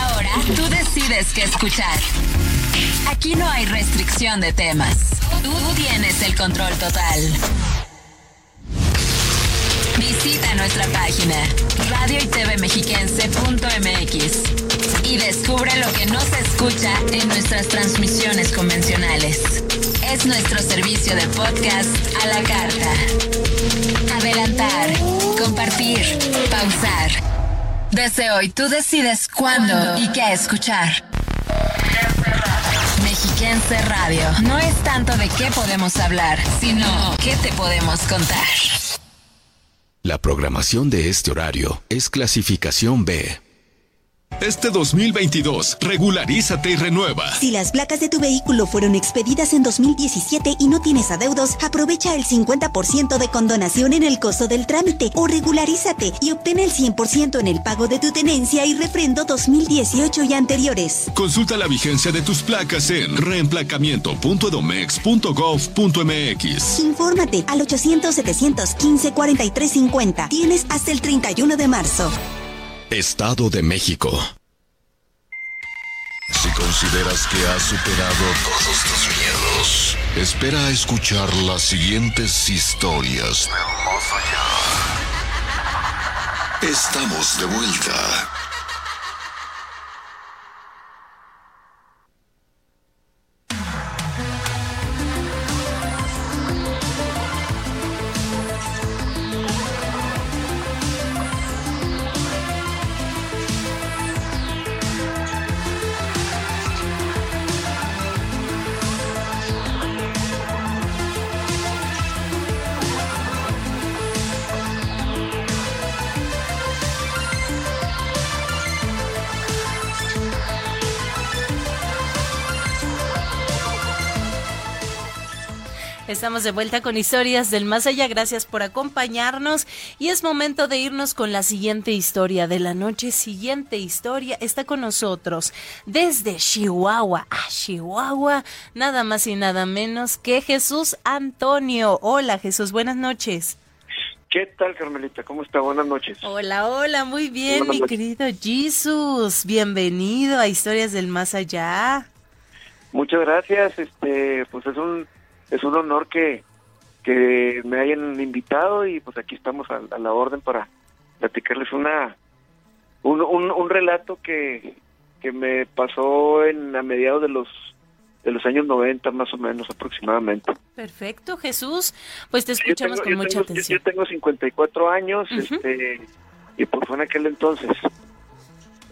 Ahora tú decides qué escuchar. Aquí no hay restricción de temas. Tú tienes el control total. Visita nuestra página radio y y descubre lo que no se escucha en nuestras transmisiones convencionales. Es nuestro servicio de podcast a la carta. Adelantar, compartir, pausar. Desde hoy tú decides cuándo y qué escuchar. Mexiquense Radio. No es tanto de qué podemos hablar, sino qué te podemos contar. La programación de este horario es clasificación B. Este 2022, regularízate y renueva. Si las placas de tu vehículo fueron expedidas en 2017 y no tienes adeudos, aprovecha el 50% de condonación en el costo del trámite o regularízate y obtén el 100% en el pago de tu tenencia y refrendo 2018 y anteriores. Consulta la vigencia de tus placas en reemplacamiento.edomex.gov.mx. Infórmate al 800-715-4350. Tienes hasta el 31 de marzo. Estado de México. Si consideras que has superado todos tus miedos, Espera a escuchar las siguientes historias. Estamos de vuelta. Estamos de vuelta con historias del más allá. Gracias por acompañarnos. Y es momento de irnos con la siguiente historia de la noche. Siguiente historia está con nosotros desde Chihuahua a Chihuahua. Nada más y nada menos que Jesús Antonio. Hola Jesús, buenas noches. ¿Qué tal, Carmelita? ¿Cómo está? Buenas noches. Hola, hola, muy bien, mi querido Jesús. Bienvenido a Historias del Más Allá. Muchas gracias. Este, pues es un es un honor que, que me hayan invitado y pues aquí estamos a, la orden para platicarles una un, un, relato que, que me pasó en a mediados de los de los años 90 más o menos aproximadamente. Perfecto, Jesús. Pues te escuchamos con mucha atención. Yo, tengo 54 años este, y pues fue en aquel entonces.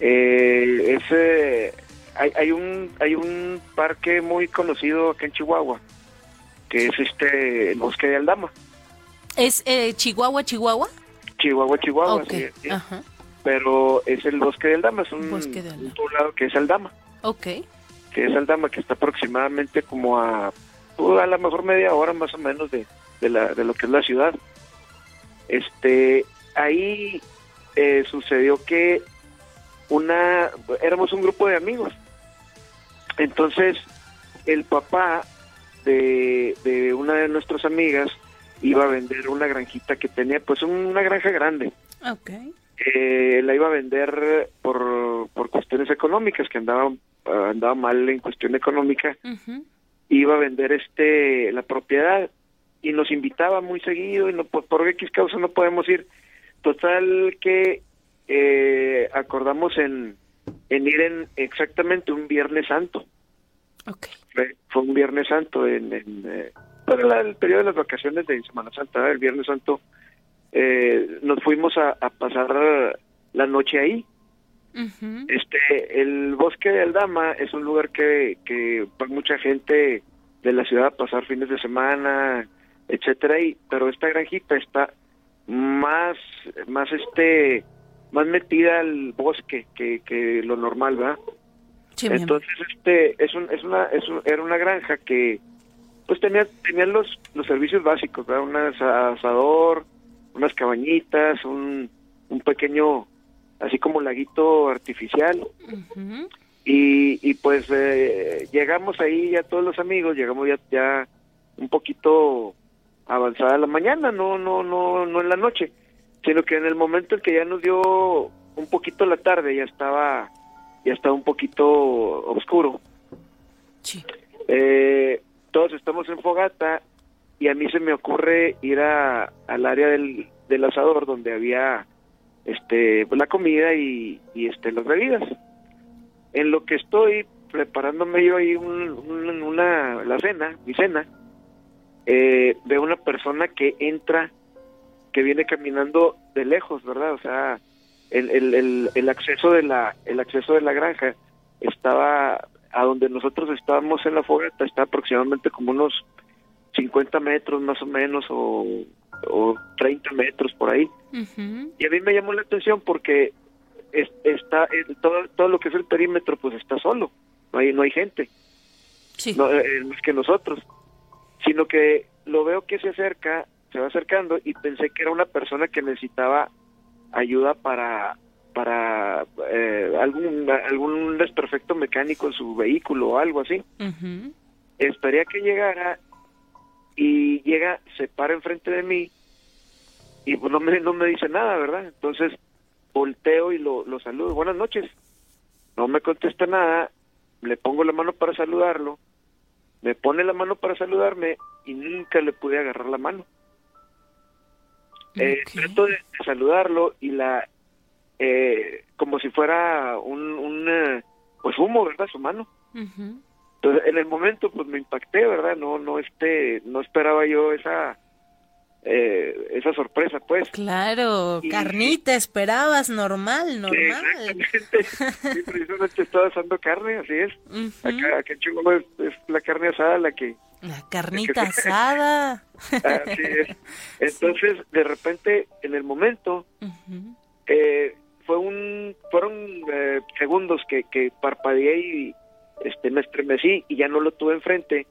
Eh, ese, hay, hay, un, hay un parque muy conocido aquí en Chihuahua que es este el bosque de Aldama. ¿Es eh, Chihuahua, Chihuahua? Chihuahua, Chihuahua, sí, Pero es el bosque de Aldama, es un, poblado que es Aldama. Ok. Que es Aldama, que está aproximadamente como a, uh, a lo mejor media hora más o menos de, de, la, de lo que es la ciudad. Este, ahí eh, sucedió que una, éramos un grupo de amigos. Entonces, el papá de, una de nuestras amigas iba a vender una granjita que tenía, pues una granja grande. Okay. Eh, la iba a vender por, por cuestiones económicas, que andaba, andaba mal en cuestión económica. Iba a vender este la propiedad y nos invitaba muy seguido y no, por, por X causa no podemos ir. Total que eh, acordamos en, en ir en exactamente un Viernes Santo. Fue, un Viernes Santo en, eh, para el periodo de las vacaciones de Semana Santa, el Viernes Santo, eh, nos fuimos a, pasar la noche ahí. Este, el bosque de Aldama es un lugar que, que va mucha gente de la ciudad a pasar fines de semana, etcétera, y, pero esta granjita está más, más este, más metida al bosque que, que lo normal, ¿verdad? Entonces, este, es, un, es una, es era una granja que, pues tenía, tenían los, los servicios básicos, ¿verdad? Un asador, unas cabañitas, un, un pequeño, así como laguito artificial. y, y pues eh, llegamos ahí ya todos los amigos, llegamos ya, ya un poquito avanzada la mañana, no, no, no, no en la noche, sino que en el momento en que ya nos dio un poquito la tarde, ya estaba ya está un poquito oscuro. Sí. Eh, todos estamos en fogata y a mí se me ocurre ir a, al área del, del asador donde había este la comida y, y este las bebidas. En lo que estoy preparándome yo ahí una la cena, mi cena, eh, veo una persona que entra, que viene caminando de lejos, ¿verdad? O sea, el, el, el, acceso de la el acceso de la granja estaba a donde nosotros estábamos en la fogata está aproximadamente como unos 50 metros más o menos o, o 30 metros por ahí. Y a mí me llamó la atención porque está todo todo lo que es el perímetro pues está solo. No hay no hay gente. Sí. no, eh, más que nosotros. Sino que lo veo que se acerca se va acercando y pensé que era una persona que necesitaba ayuda para para eh, algún algún desperfecto mecánico en su vehículo o algo así. Esperé a que llegara y llega, se para enfrente de mí y pues no me, no me dice nada, ¿verdad? Entonces volteo y lo, lo saludo. Buenas noches. No me contesta nada, le pongo la mano para saludarlo me pone la mano para saludarme y nunca le pude agarrar la mano. Eh, trato de, saludarlo y la eh, como si fuera un, un eh, pues humo, ¿verdad? Su mano. Entonces, en el momento, pues me impacté, ¿verdad? No, no, este, no esperaba yo esa, eh, esa sorpresa, pues. Claro, carnita, esperabas, normal, normal. Exactamente. sí, precisamente estaba asando carne, así es. Acá, acá en Chihuahua es, la carne asada la que... La carnita asada. así es. Entonces, de repente, en el momento, eh, fue un, fueron eh, segundos que, que parpadeé y este, me estremecí y ya no lo tuve enfrente.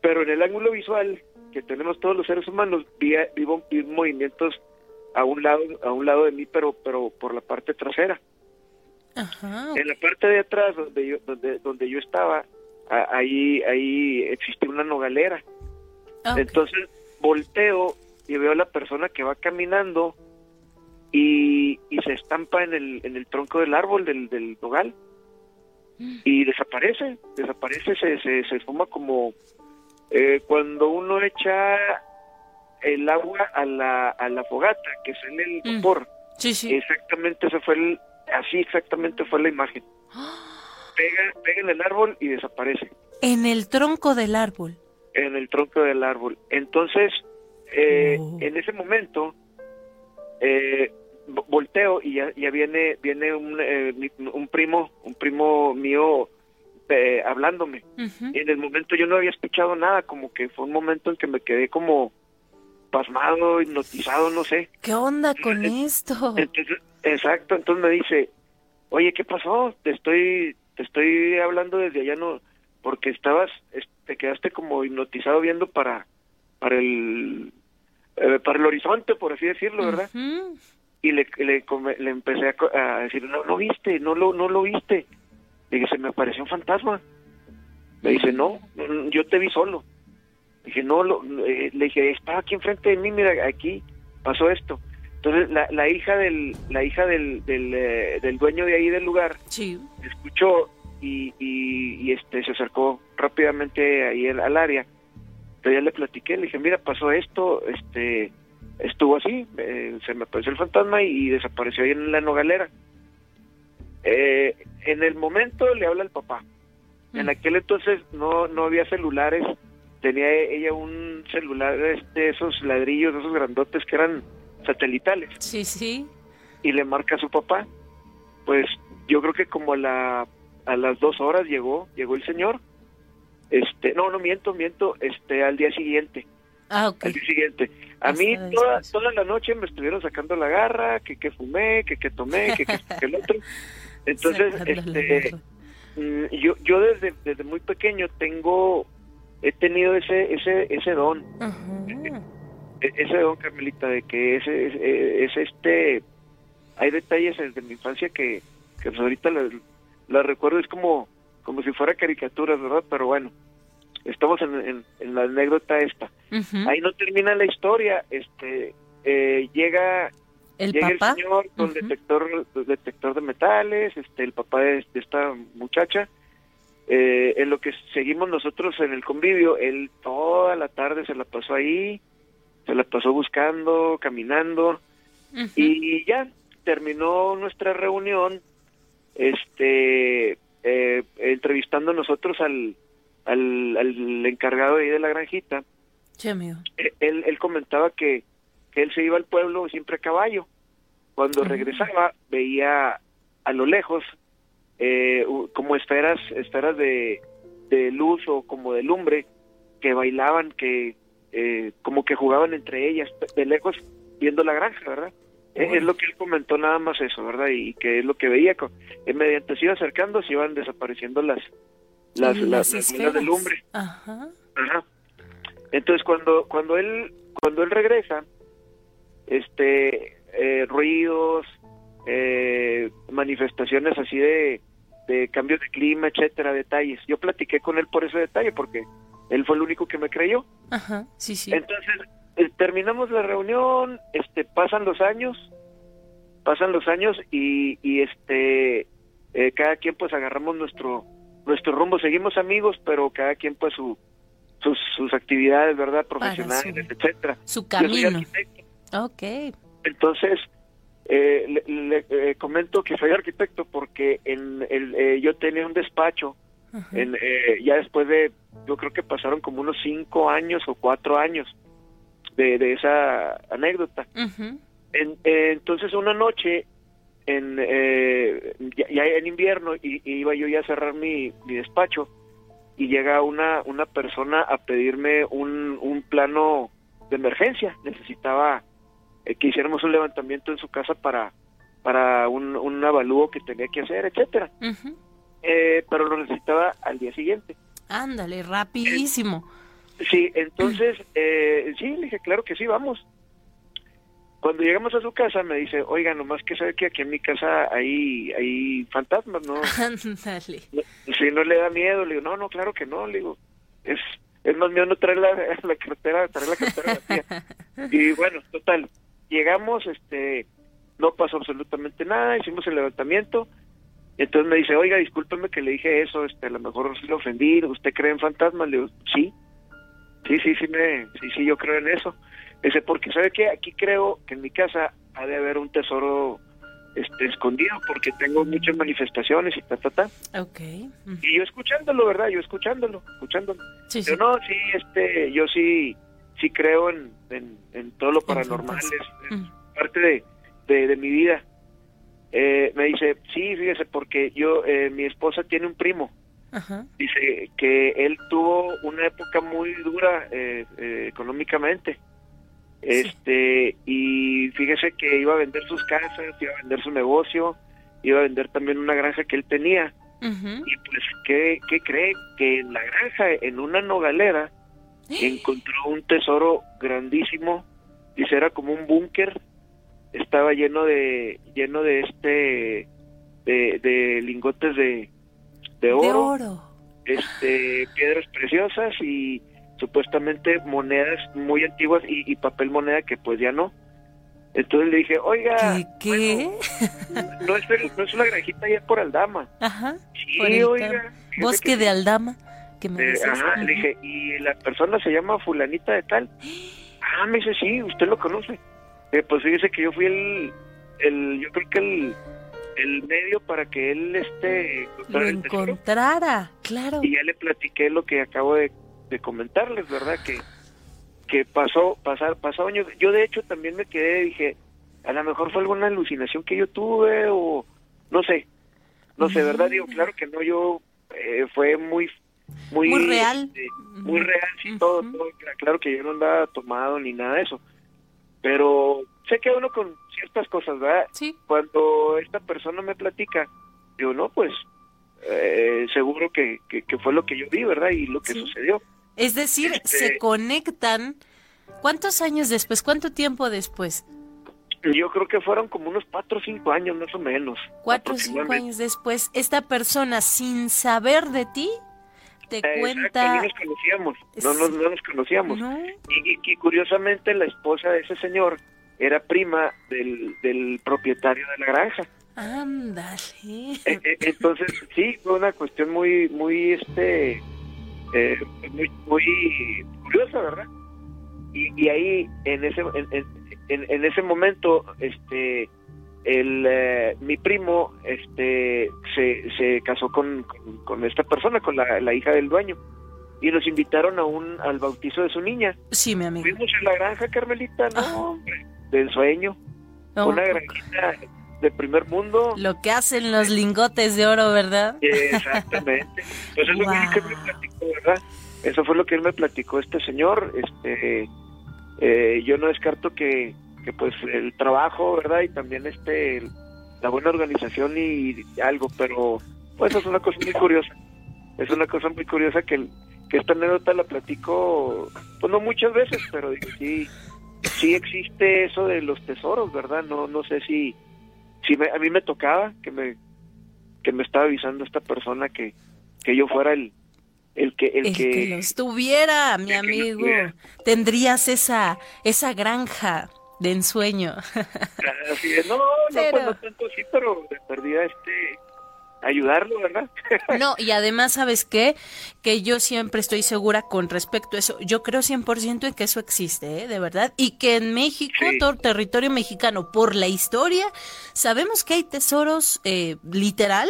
Pero en el ángulo visual que tenemos todos los seres humanos, vi, vivo, movimientos a un lado a un lado de mí, pero pero por la parte trasera. En la parte de atrás donde yo donde donde yo estaba, ahí ahí existe una nogalera. Entonces volteo y veo a la persona que va caminando y, y se estampa en el en el tronco del árbol del del nogal y desaparece, desaparece, se, se, se esfuma como eh, cuando uno echa el agua a la, a la fogata, que es en el mm. vapor. Sí, sí. Exactamente, ese fue el, así exactamente fue la imagen. Pega, pega en el árbol y desaparece. En el tronco del árbol. En el tronco del árbol. Entonces, eh, oh. en ese momento, eh, volteo y ya, ya viene viene un, eh, un primo un primo mío eh, hablándome y en el momento yo no había escuchado nada como que fue un momento en que me quedé como pasmado hipnotizado no sé qué onda con esto exacto entonces me dice oye qué pasó te estoy te estoy hablando desde allá no porque estabas te quedaste como hipnotizado viendo para para el eh, para el horizonte por así decirlo verdad y le, le, le empecé a, decir, no lo viste, no lo, no lo viste. Le dije, se me apareció un fantasma. Me dice, no, yo te vi solo. dije, no, lo, eh", le dije, estaba aquí enfrente de mí, mira, aquí pasó esto. Entonces la, la hija del la hija del, del, eh, del dueño de ahí del lugar sí. escuchó y, y, este se acercó rápidamente ahí al, área. Entonces ya le platiqué, le dije, mira, pasó esto, este estuvo así, eh, se me apareció el fantasma y, desapareció ahí en la nogalera. Eh, en el momento le habla el papá. En mm. aquel entonces no, no había celulares, tenía ella un celular de esos ladrillos, esos grandotes que eran satelitales. Sí, sí. Y le marca a su papá. Pues yo creo que como a, la, a las dos horas llegó, llegó el señor. Este, no, no miento, miento, este, al día siguiente. Ah, Al día siguiente. A mí toda, toda la noche me estuvieron sacando la garra, que que fumé, que que tomé, que que, el otro. Entonces, este, mm, yo yo desde desde muy pequeño tengo he tenido ese ese ese don. E, ese don Carmelita de que ese es, este hay detalles desde mi infancia que que pues ahorita la recuerdo es como como si fuera caricaturas, ¿verdad? Pero bueno, estamos en, la anécdota esta. Ahí no termina la historia, este eh, llega ¿El llega el señor con detector detector de metales, este el papá de, esta muchacha. Eh, en lo que seguimos nosotros en el convivio, él toda la tarde se la pasó ahí, se la pasó buscando, caminando y ya terminó nuestra reunión, este eh, entrevistando nosotros al al, al encargado ahí de la granjita, eh, él, él comentaba que, que él se iba al pueblo siempre a caballo. Cuando regresaba veía a lo lejos eh, como esferas, esferas de, de luz o como de lumbre que bailaban, que eh, como que jugaban entre ellas, de lejos viendo la granja, ¿verdad? Es lo que él comentó nada más eso, ¿verdad? Y que es lo que veía. mediante se iba acercando, se iban desapareciendo las, las, las, las, de lumbre. Ajá. Ajá. Entonces cuando cuando él cuando él regresa, este eh, ruidos, eh, manifestaciones así de, de cambios de clima, etcétera, detalles. Yo platiqué con él por ese detalle porque él fue el único que me creyó. Ajá, sí, sí. Entonces eh, terminamos la reunión, este pasan los años, pasan los años y, y este cada quien pues agarramos nuestro nuestro rumbo. Seguimos amigos, pero cada quien pues su, sus, sus actividades, ¿verdad? Profesionales, etcétera. Su camino. Ok. Entonces, eh, le, eh, comento que soy arquitecto porque en el, eh, yo tenía un despacho. En, ya después de, yo creo que pasaron como unos cinco años o cuatro años de, de esa anécdota. entonces, una noche en ya, en invierno y, iba yo ya a cerrar mi, mi despacho y llega una una persona a pedirme un, un plano de emergencia. Necesitaba eh, que hiciéramos un levantamiento en su casa para para un, un avalúo que tenía que hacer etcétera eh, pero lo necesitaba al día siguiente ándale rapidísimo sí entonces eh, sí le dije claro que sí vamos cuando llegamos a su casa me dice, oiga, nomás que sabe que aquí en mi casa hay, hay fantasmas, ¿no? Ándale. Si no le da miedo, le digo, no, no, claro que no, le digo, es, es más miedo no traer la, la cartera, traer la cartera vacía. y bueno, total, llegamos, este, no pasó absolutamente nada, hicimos el levantamiento, entonces me dice, oiga, discúlpeme que le dije eso, este, a lo mejor sí lo ofendí, ¿usted cree en fantasmas? Le digo, sí, sí, sí, sí, me, sí, sí, yo creo en eso. Ese porque sabe que aquí creo que en mi casa ha de haber un tesoro este escondido porque tengo muchas manifestaciones y ta ta ta. Okay. Y yo escuchándolo, ¿verdad? Yo escuchándolo, escuchándolo. Sí, Pero no, sí, este, yo sí sí creo en, en, todo lo paranormal, es, mm. parte de, de, mi vida. Eh, me dice, sí, fíjese, porque yo, eh, mi esposa tiene un primo. Dice que él tuvo una época muy dura eh, eh económicamente este, y fíjese que iba a vender sus casas, iba a vender su negocio, iba a vender también una granja que él tenía. Y pues, ¿qué, ¿qué cree? Que en la granja, en una nogalera, encontró un tesoro grandísimo. Dice, era como un búnker. Estaba lleno de, lleno de este, de, lingotes de, de oro. De oro. Este, piedras preciosas y supuestamente monedas muy antiguas y, papel moneda que pues ya no. Entonces le dije, oiga, ¿qué? no, es no es una granjita allá por Aldama. Ajá. Sí, oiga. Bosque de Aldama. Que me eh, ajá, le dije, ¿y la persona se llama fulanita de tal? Ah, me dice, sí, usted lo conoce. Eh, pues fíjese que yo fui el, el yo creo que el, el medio para que él este lo encontrara, claro. Y ya le platiqué lo que acabo de de comentarles, ¿verdad? Que, que pasó, pasar, pasó años. Yo de hecho también me quedé, dije, a lo mejor fue alguna alucinación que yo tuve o no sé, no sé, ¿verdad? Digo, claro que no, yo eh, fue muy, muy, muy real. Este, muy real, sí, todo, todo, claro que yo no andaba tomado ni nada de eso, pero sé que uno con ciertas cosas, ¿verdad? Sí. Cuando esta persona me platica, digo, no, pues eh, seguro que, que, fue lo que yo vi, ¿verdad? Y lo que sucedió. Es decir, Este, se conectan. ¿Cuántos años después? ¿Cuánto tiempo después? Yo creo que fueron como unos cuatro o cinco años más o menos. Cuatro o cinco años después, esta persona sin saber de ti te cuenta. No nos conocíamos, no, nos conocíamos. Y, curiosamente la esposa de ese señor era prima del, del propietario de la granja. Ándale. E, e, entonces sí fue una cuestión muy muy este eh, muy, muy curiosa, ¿verdad? Y, y ahí, en ese, en, en, ese momento, este, el, eh, mi primo este, se, se casó con, con, esta persona, con la, la, hija del dueño, y nos invitaron a un, al bautizo de su niña. Sí, mi amigo. Fuimos en la granja, Carmelita, no, hombre, del sueño. una granjita de primer mundo. Lo que hacen los lingotes de oro, ¿verdad? Exactamente. Pues eso fue lo que él me platicó, ¿verdad? Eso fue lo que él me platicó este señor. Este, eh, yo no descarto que, que, pues el trabajo, ¿verdad? Y también este la buena organización y, algo, pero pues es una cosa muy curiosa. Es una cosa muy curiosa que, que esta anécdota la platico, pues no muchas veces, pero sí, sí existe eso de los tesoros, ¿verdad? No, no sé si si a mí me tocaba que me que me estaba avisando esta persona que, que yo fuera el el que el, que, lo estuviera, mi amigo. Tendrías esa esa granja de ensueño. Así es, no, no, no tanto sí, pero de perdida este ayudarlo, ¿verdad? No, y además, ¿sabes qué? Que yo siempre estoy segura con respecto a eso. Yo creo 100% en que eso existe, ¿eh? de verdad. Y que en México, todo territorio mexicano, por la historia, sabemos que hay tesoros eh, literal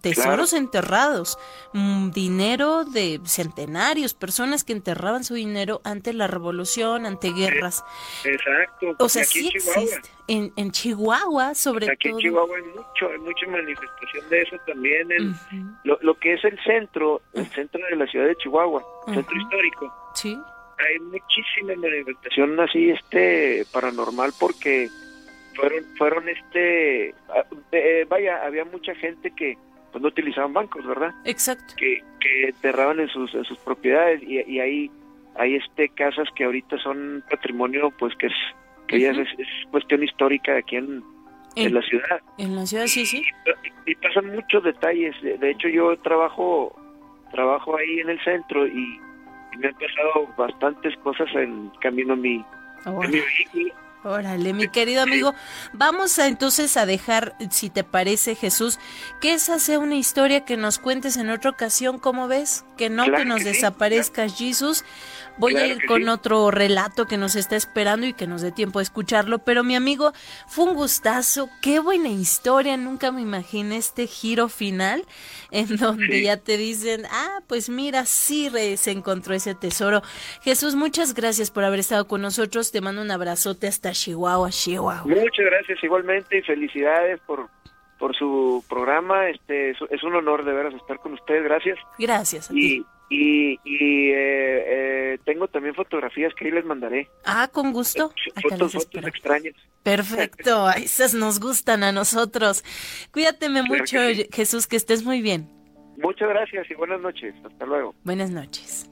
tesoros enterrados, mm, dinero de centenarios, personas que enterraban su dinero ante la revolución, ante guerras. Exacto. O sea, sí existe. En, en Chihuahua, sobre todo. Aquí en Chihuahua hay, mucho, hay mucha manifestación de eso también. En lo, lo, que es el centro, el centro de la ciudad de Chihuahua, centro histórico. Sí. Hay muchísima manifestación así, este, paranormal, porque fueron, fueron este, ah, eh, vaya, había mucha gente que pues no utilizaban bancos, ¿verdad? Exacto. Que, que enterraban en sus, en sus propiedades y, y hay, hay este casas que ahorita son patrimonio, pues que es que ya es, es, cuestión histórica aquí en, en, la ciudad. En la ciudad, sí, sí. Y, pasan muchos detalles. De, hecho, yo trabajo trabajo ahí en el centro y, me han pasado bastantes cosas en camino a mi, a mi vehículo Órale, mi querido amigo, vamos a, entonces a dejar, si te parece, Jesús, que esa sea una historia que nos cuentes en otra ocasión, ¿cómo ves? Que no que nos desaparezcas, Jesús. Voy a ir con otro relato que nos está esperando y que nos dé tiempo de escucharlo, pero mi amigo, fue un gustazo, qué buena historia, nunca me imaginé este giro final en donde ya te dicen, ah, pues mira, sí se encontró ese tesoro. Jesús, muchas gracias por haber estado con nosotros, te mando un abrazote hasta Chihuahua, Chihuahua. Muchas gracias igualmente y felicidades por por su programa. Este es, un honor de veras estar con ustedes. Gracias. Gracias. y, y, y eh, eh, tengo también fotografías que ahí les mandaré. Ah, con gusto. fotos, fotos extrañas. Perfecto, esas nos gustan a nosotros. Cuídateme mucho, Jesús, que estés muy bien. Muchas gracias y buenas noches. Hasta luego. Buenas noches.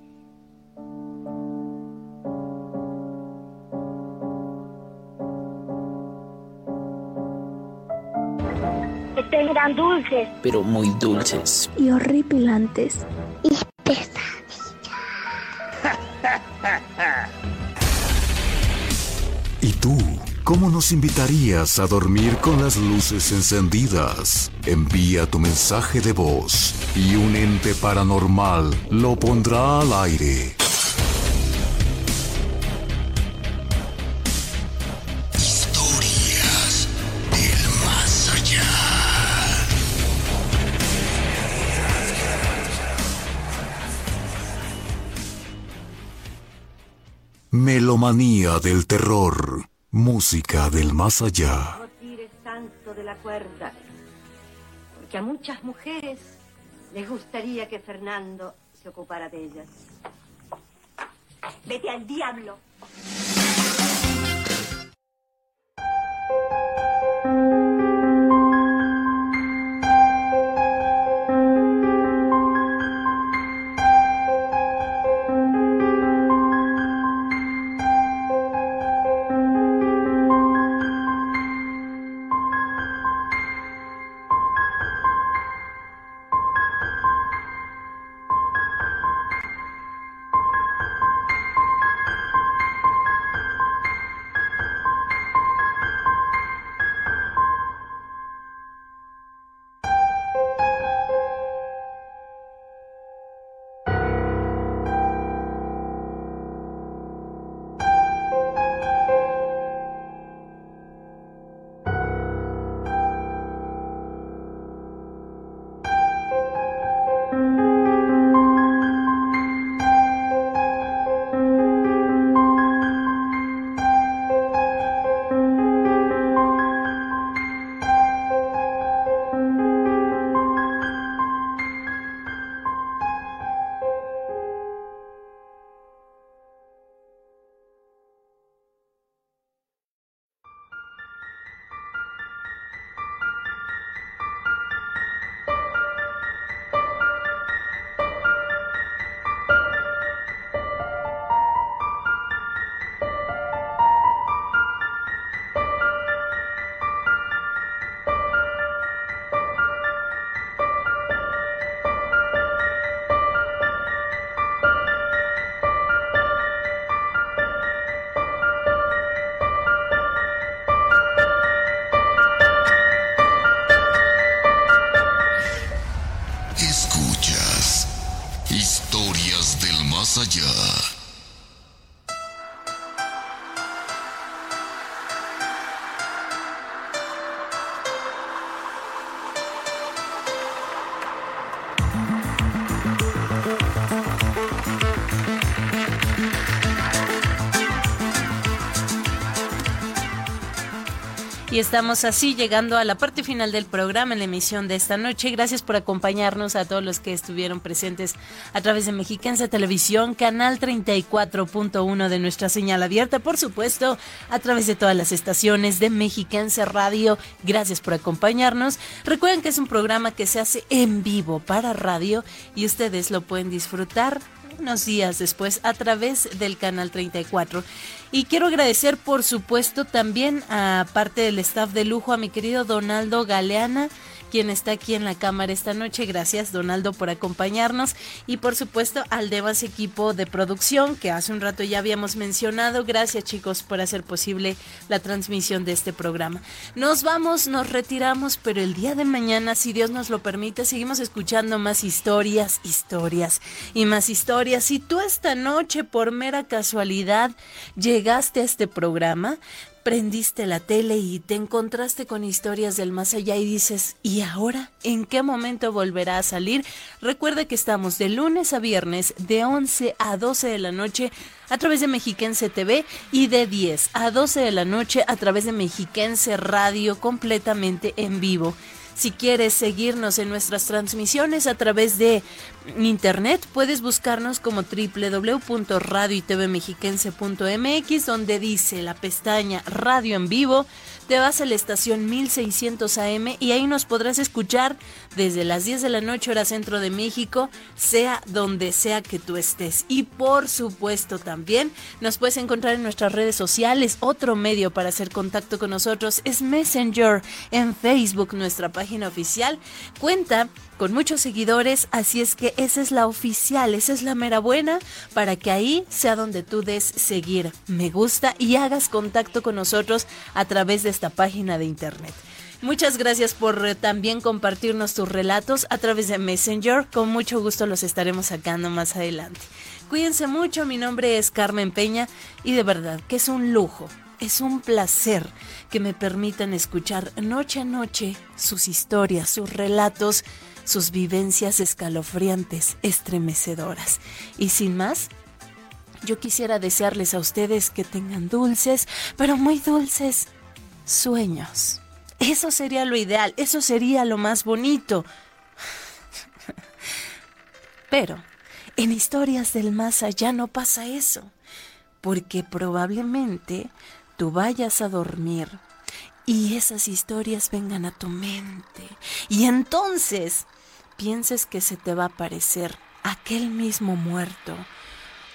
Este eran dulces. Pero muy dulces. Y horripilantes. Y pesadillas. ¿Y tú? ¿Cómo nos invitarías a dormir con las luces encendidas? Envía tu mensaje de voz y un ente paranormal lo pondrá al aire. Melomanía del terror. Música del más allá. No tires tanto de la cuerda, porque a muchas mujeres les gustaría que Fernando se ocupara de ellas. Vete al diablo. Y estamos así llegando a la parte final del programa en la emisión de esta noche. Gracias por acompañarnos a todos los que estuvieron presentes a través de Mexiquense Televisión, canal 34.1 de nuestra señal abierta, por supuesto, a través de todas las estaciones de Mexiquense Radio. Gracias por acompañarnos. Recuerden que es un programa que se hace en vivo para radio y ustedes lo pueden disfrutar unos días después a través del canal 34. Y quiero agradecer, por supuesto, también a parte del staff de lujo, a mi querido Donaldo Galeana, quien está aquí en la cámara esta noche. Gracias, Donaldo, por acompañarnos. Y por supuesto, al demás equipo de producción que hace un rato ya habíamos mencionado. Gracias, chicos, por hacer posible la transmisión de este programa. Nos vamos, nos retiramos, pero el día de mañana, si Dios nos lo permite, seguimos escuchando más historias, historias y más historias. Si tú esta noche, por mera casualidad, llegaste a este programa, prendiste la tele y te encontraste con historias del más allá y dices, ¿y ahora? ¿En qué momento volverá a salir? Recuerda que estamos de lunes a viernes de 11 a 12 de la noche a través de Mexiquense TV y de 10 a 12 de la noche a través de Mexiquense Radio completamente en vivo. Si quieres seguirnos en nuestras transmisiones a través de internet, puedes buscarnos como www.radioytvmexiquense.mx donde dice la pestaña Radio en vivo. Te vas a la estación 1600 AM y ahí nos podrás escuchar desde las 10 de la noche hora centro de México, sea donde sea que tú estés. Y por supuesto también nos puedes encontrar en nuestras redes sociales. Otro medio para hacer contacto con nosotros es Messenger en Facebook, nuestra página oficial. Cuenta con muchos seguidores, así es que esa es la oficial, esa es la mera buena, para que ahí sea donde tú des seguir, me gusta y hagas contacto con nosotros a través de esta página de internet. Muchas gracias por eh, también compartirnos tus relatos a través de Messenger. Con mucho gusto los estaremos sacando más adelante. Cuídense mucho, mi nombre es Carmen Peña y de verdad que es un lujo, es un placer que me permitan escuchar noche a noche sus historias, sus relatos sus vivencias escalofriantes, estremecedoras. Y sin más, yo quisiera desearles a ustedes que tengan dulces, pero muy dulces, sueños. Eso sería lo ideal, eso sería lo más bonito. Pero en historias del más allá no pasa eso, porque probablemente tú vayas a dormir y esas historias vengan a tu mente. Y entonces pienses que se te va a aparecer aquel mismo muerto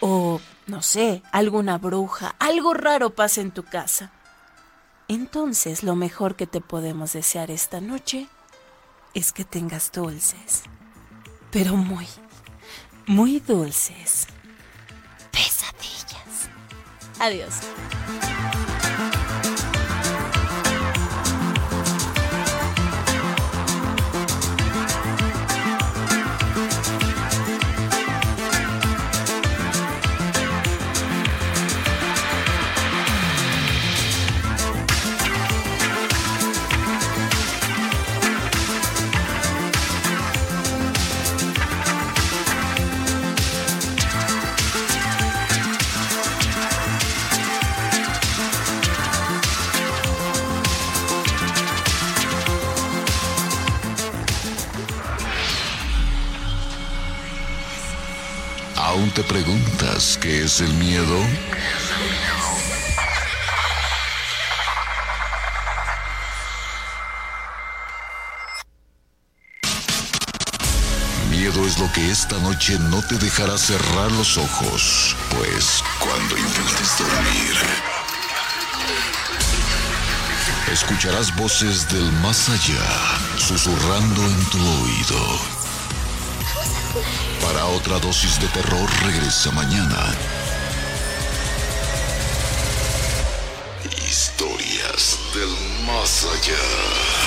o, no sé, alguna bruja, algo raro pasa en tu casa. Entonces lo mejor que te podemos desear esta noche es que tengas dulces, pero muy, muy dulces pesadillas. Adiós. ¿Aún te preguntas qué es el miedo? Miedo es lo que esta noche no te dejará cerrar los ojos, pues cuando intentes dormir, escucharás voces del más allá susurrando en tu oído. Para otra dosis de terror regresa mañana. Historias del más allá.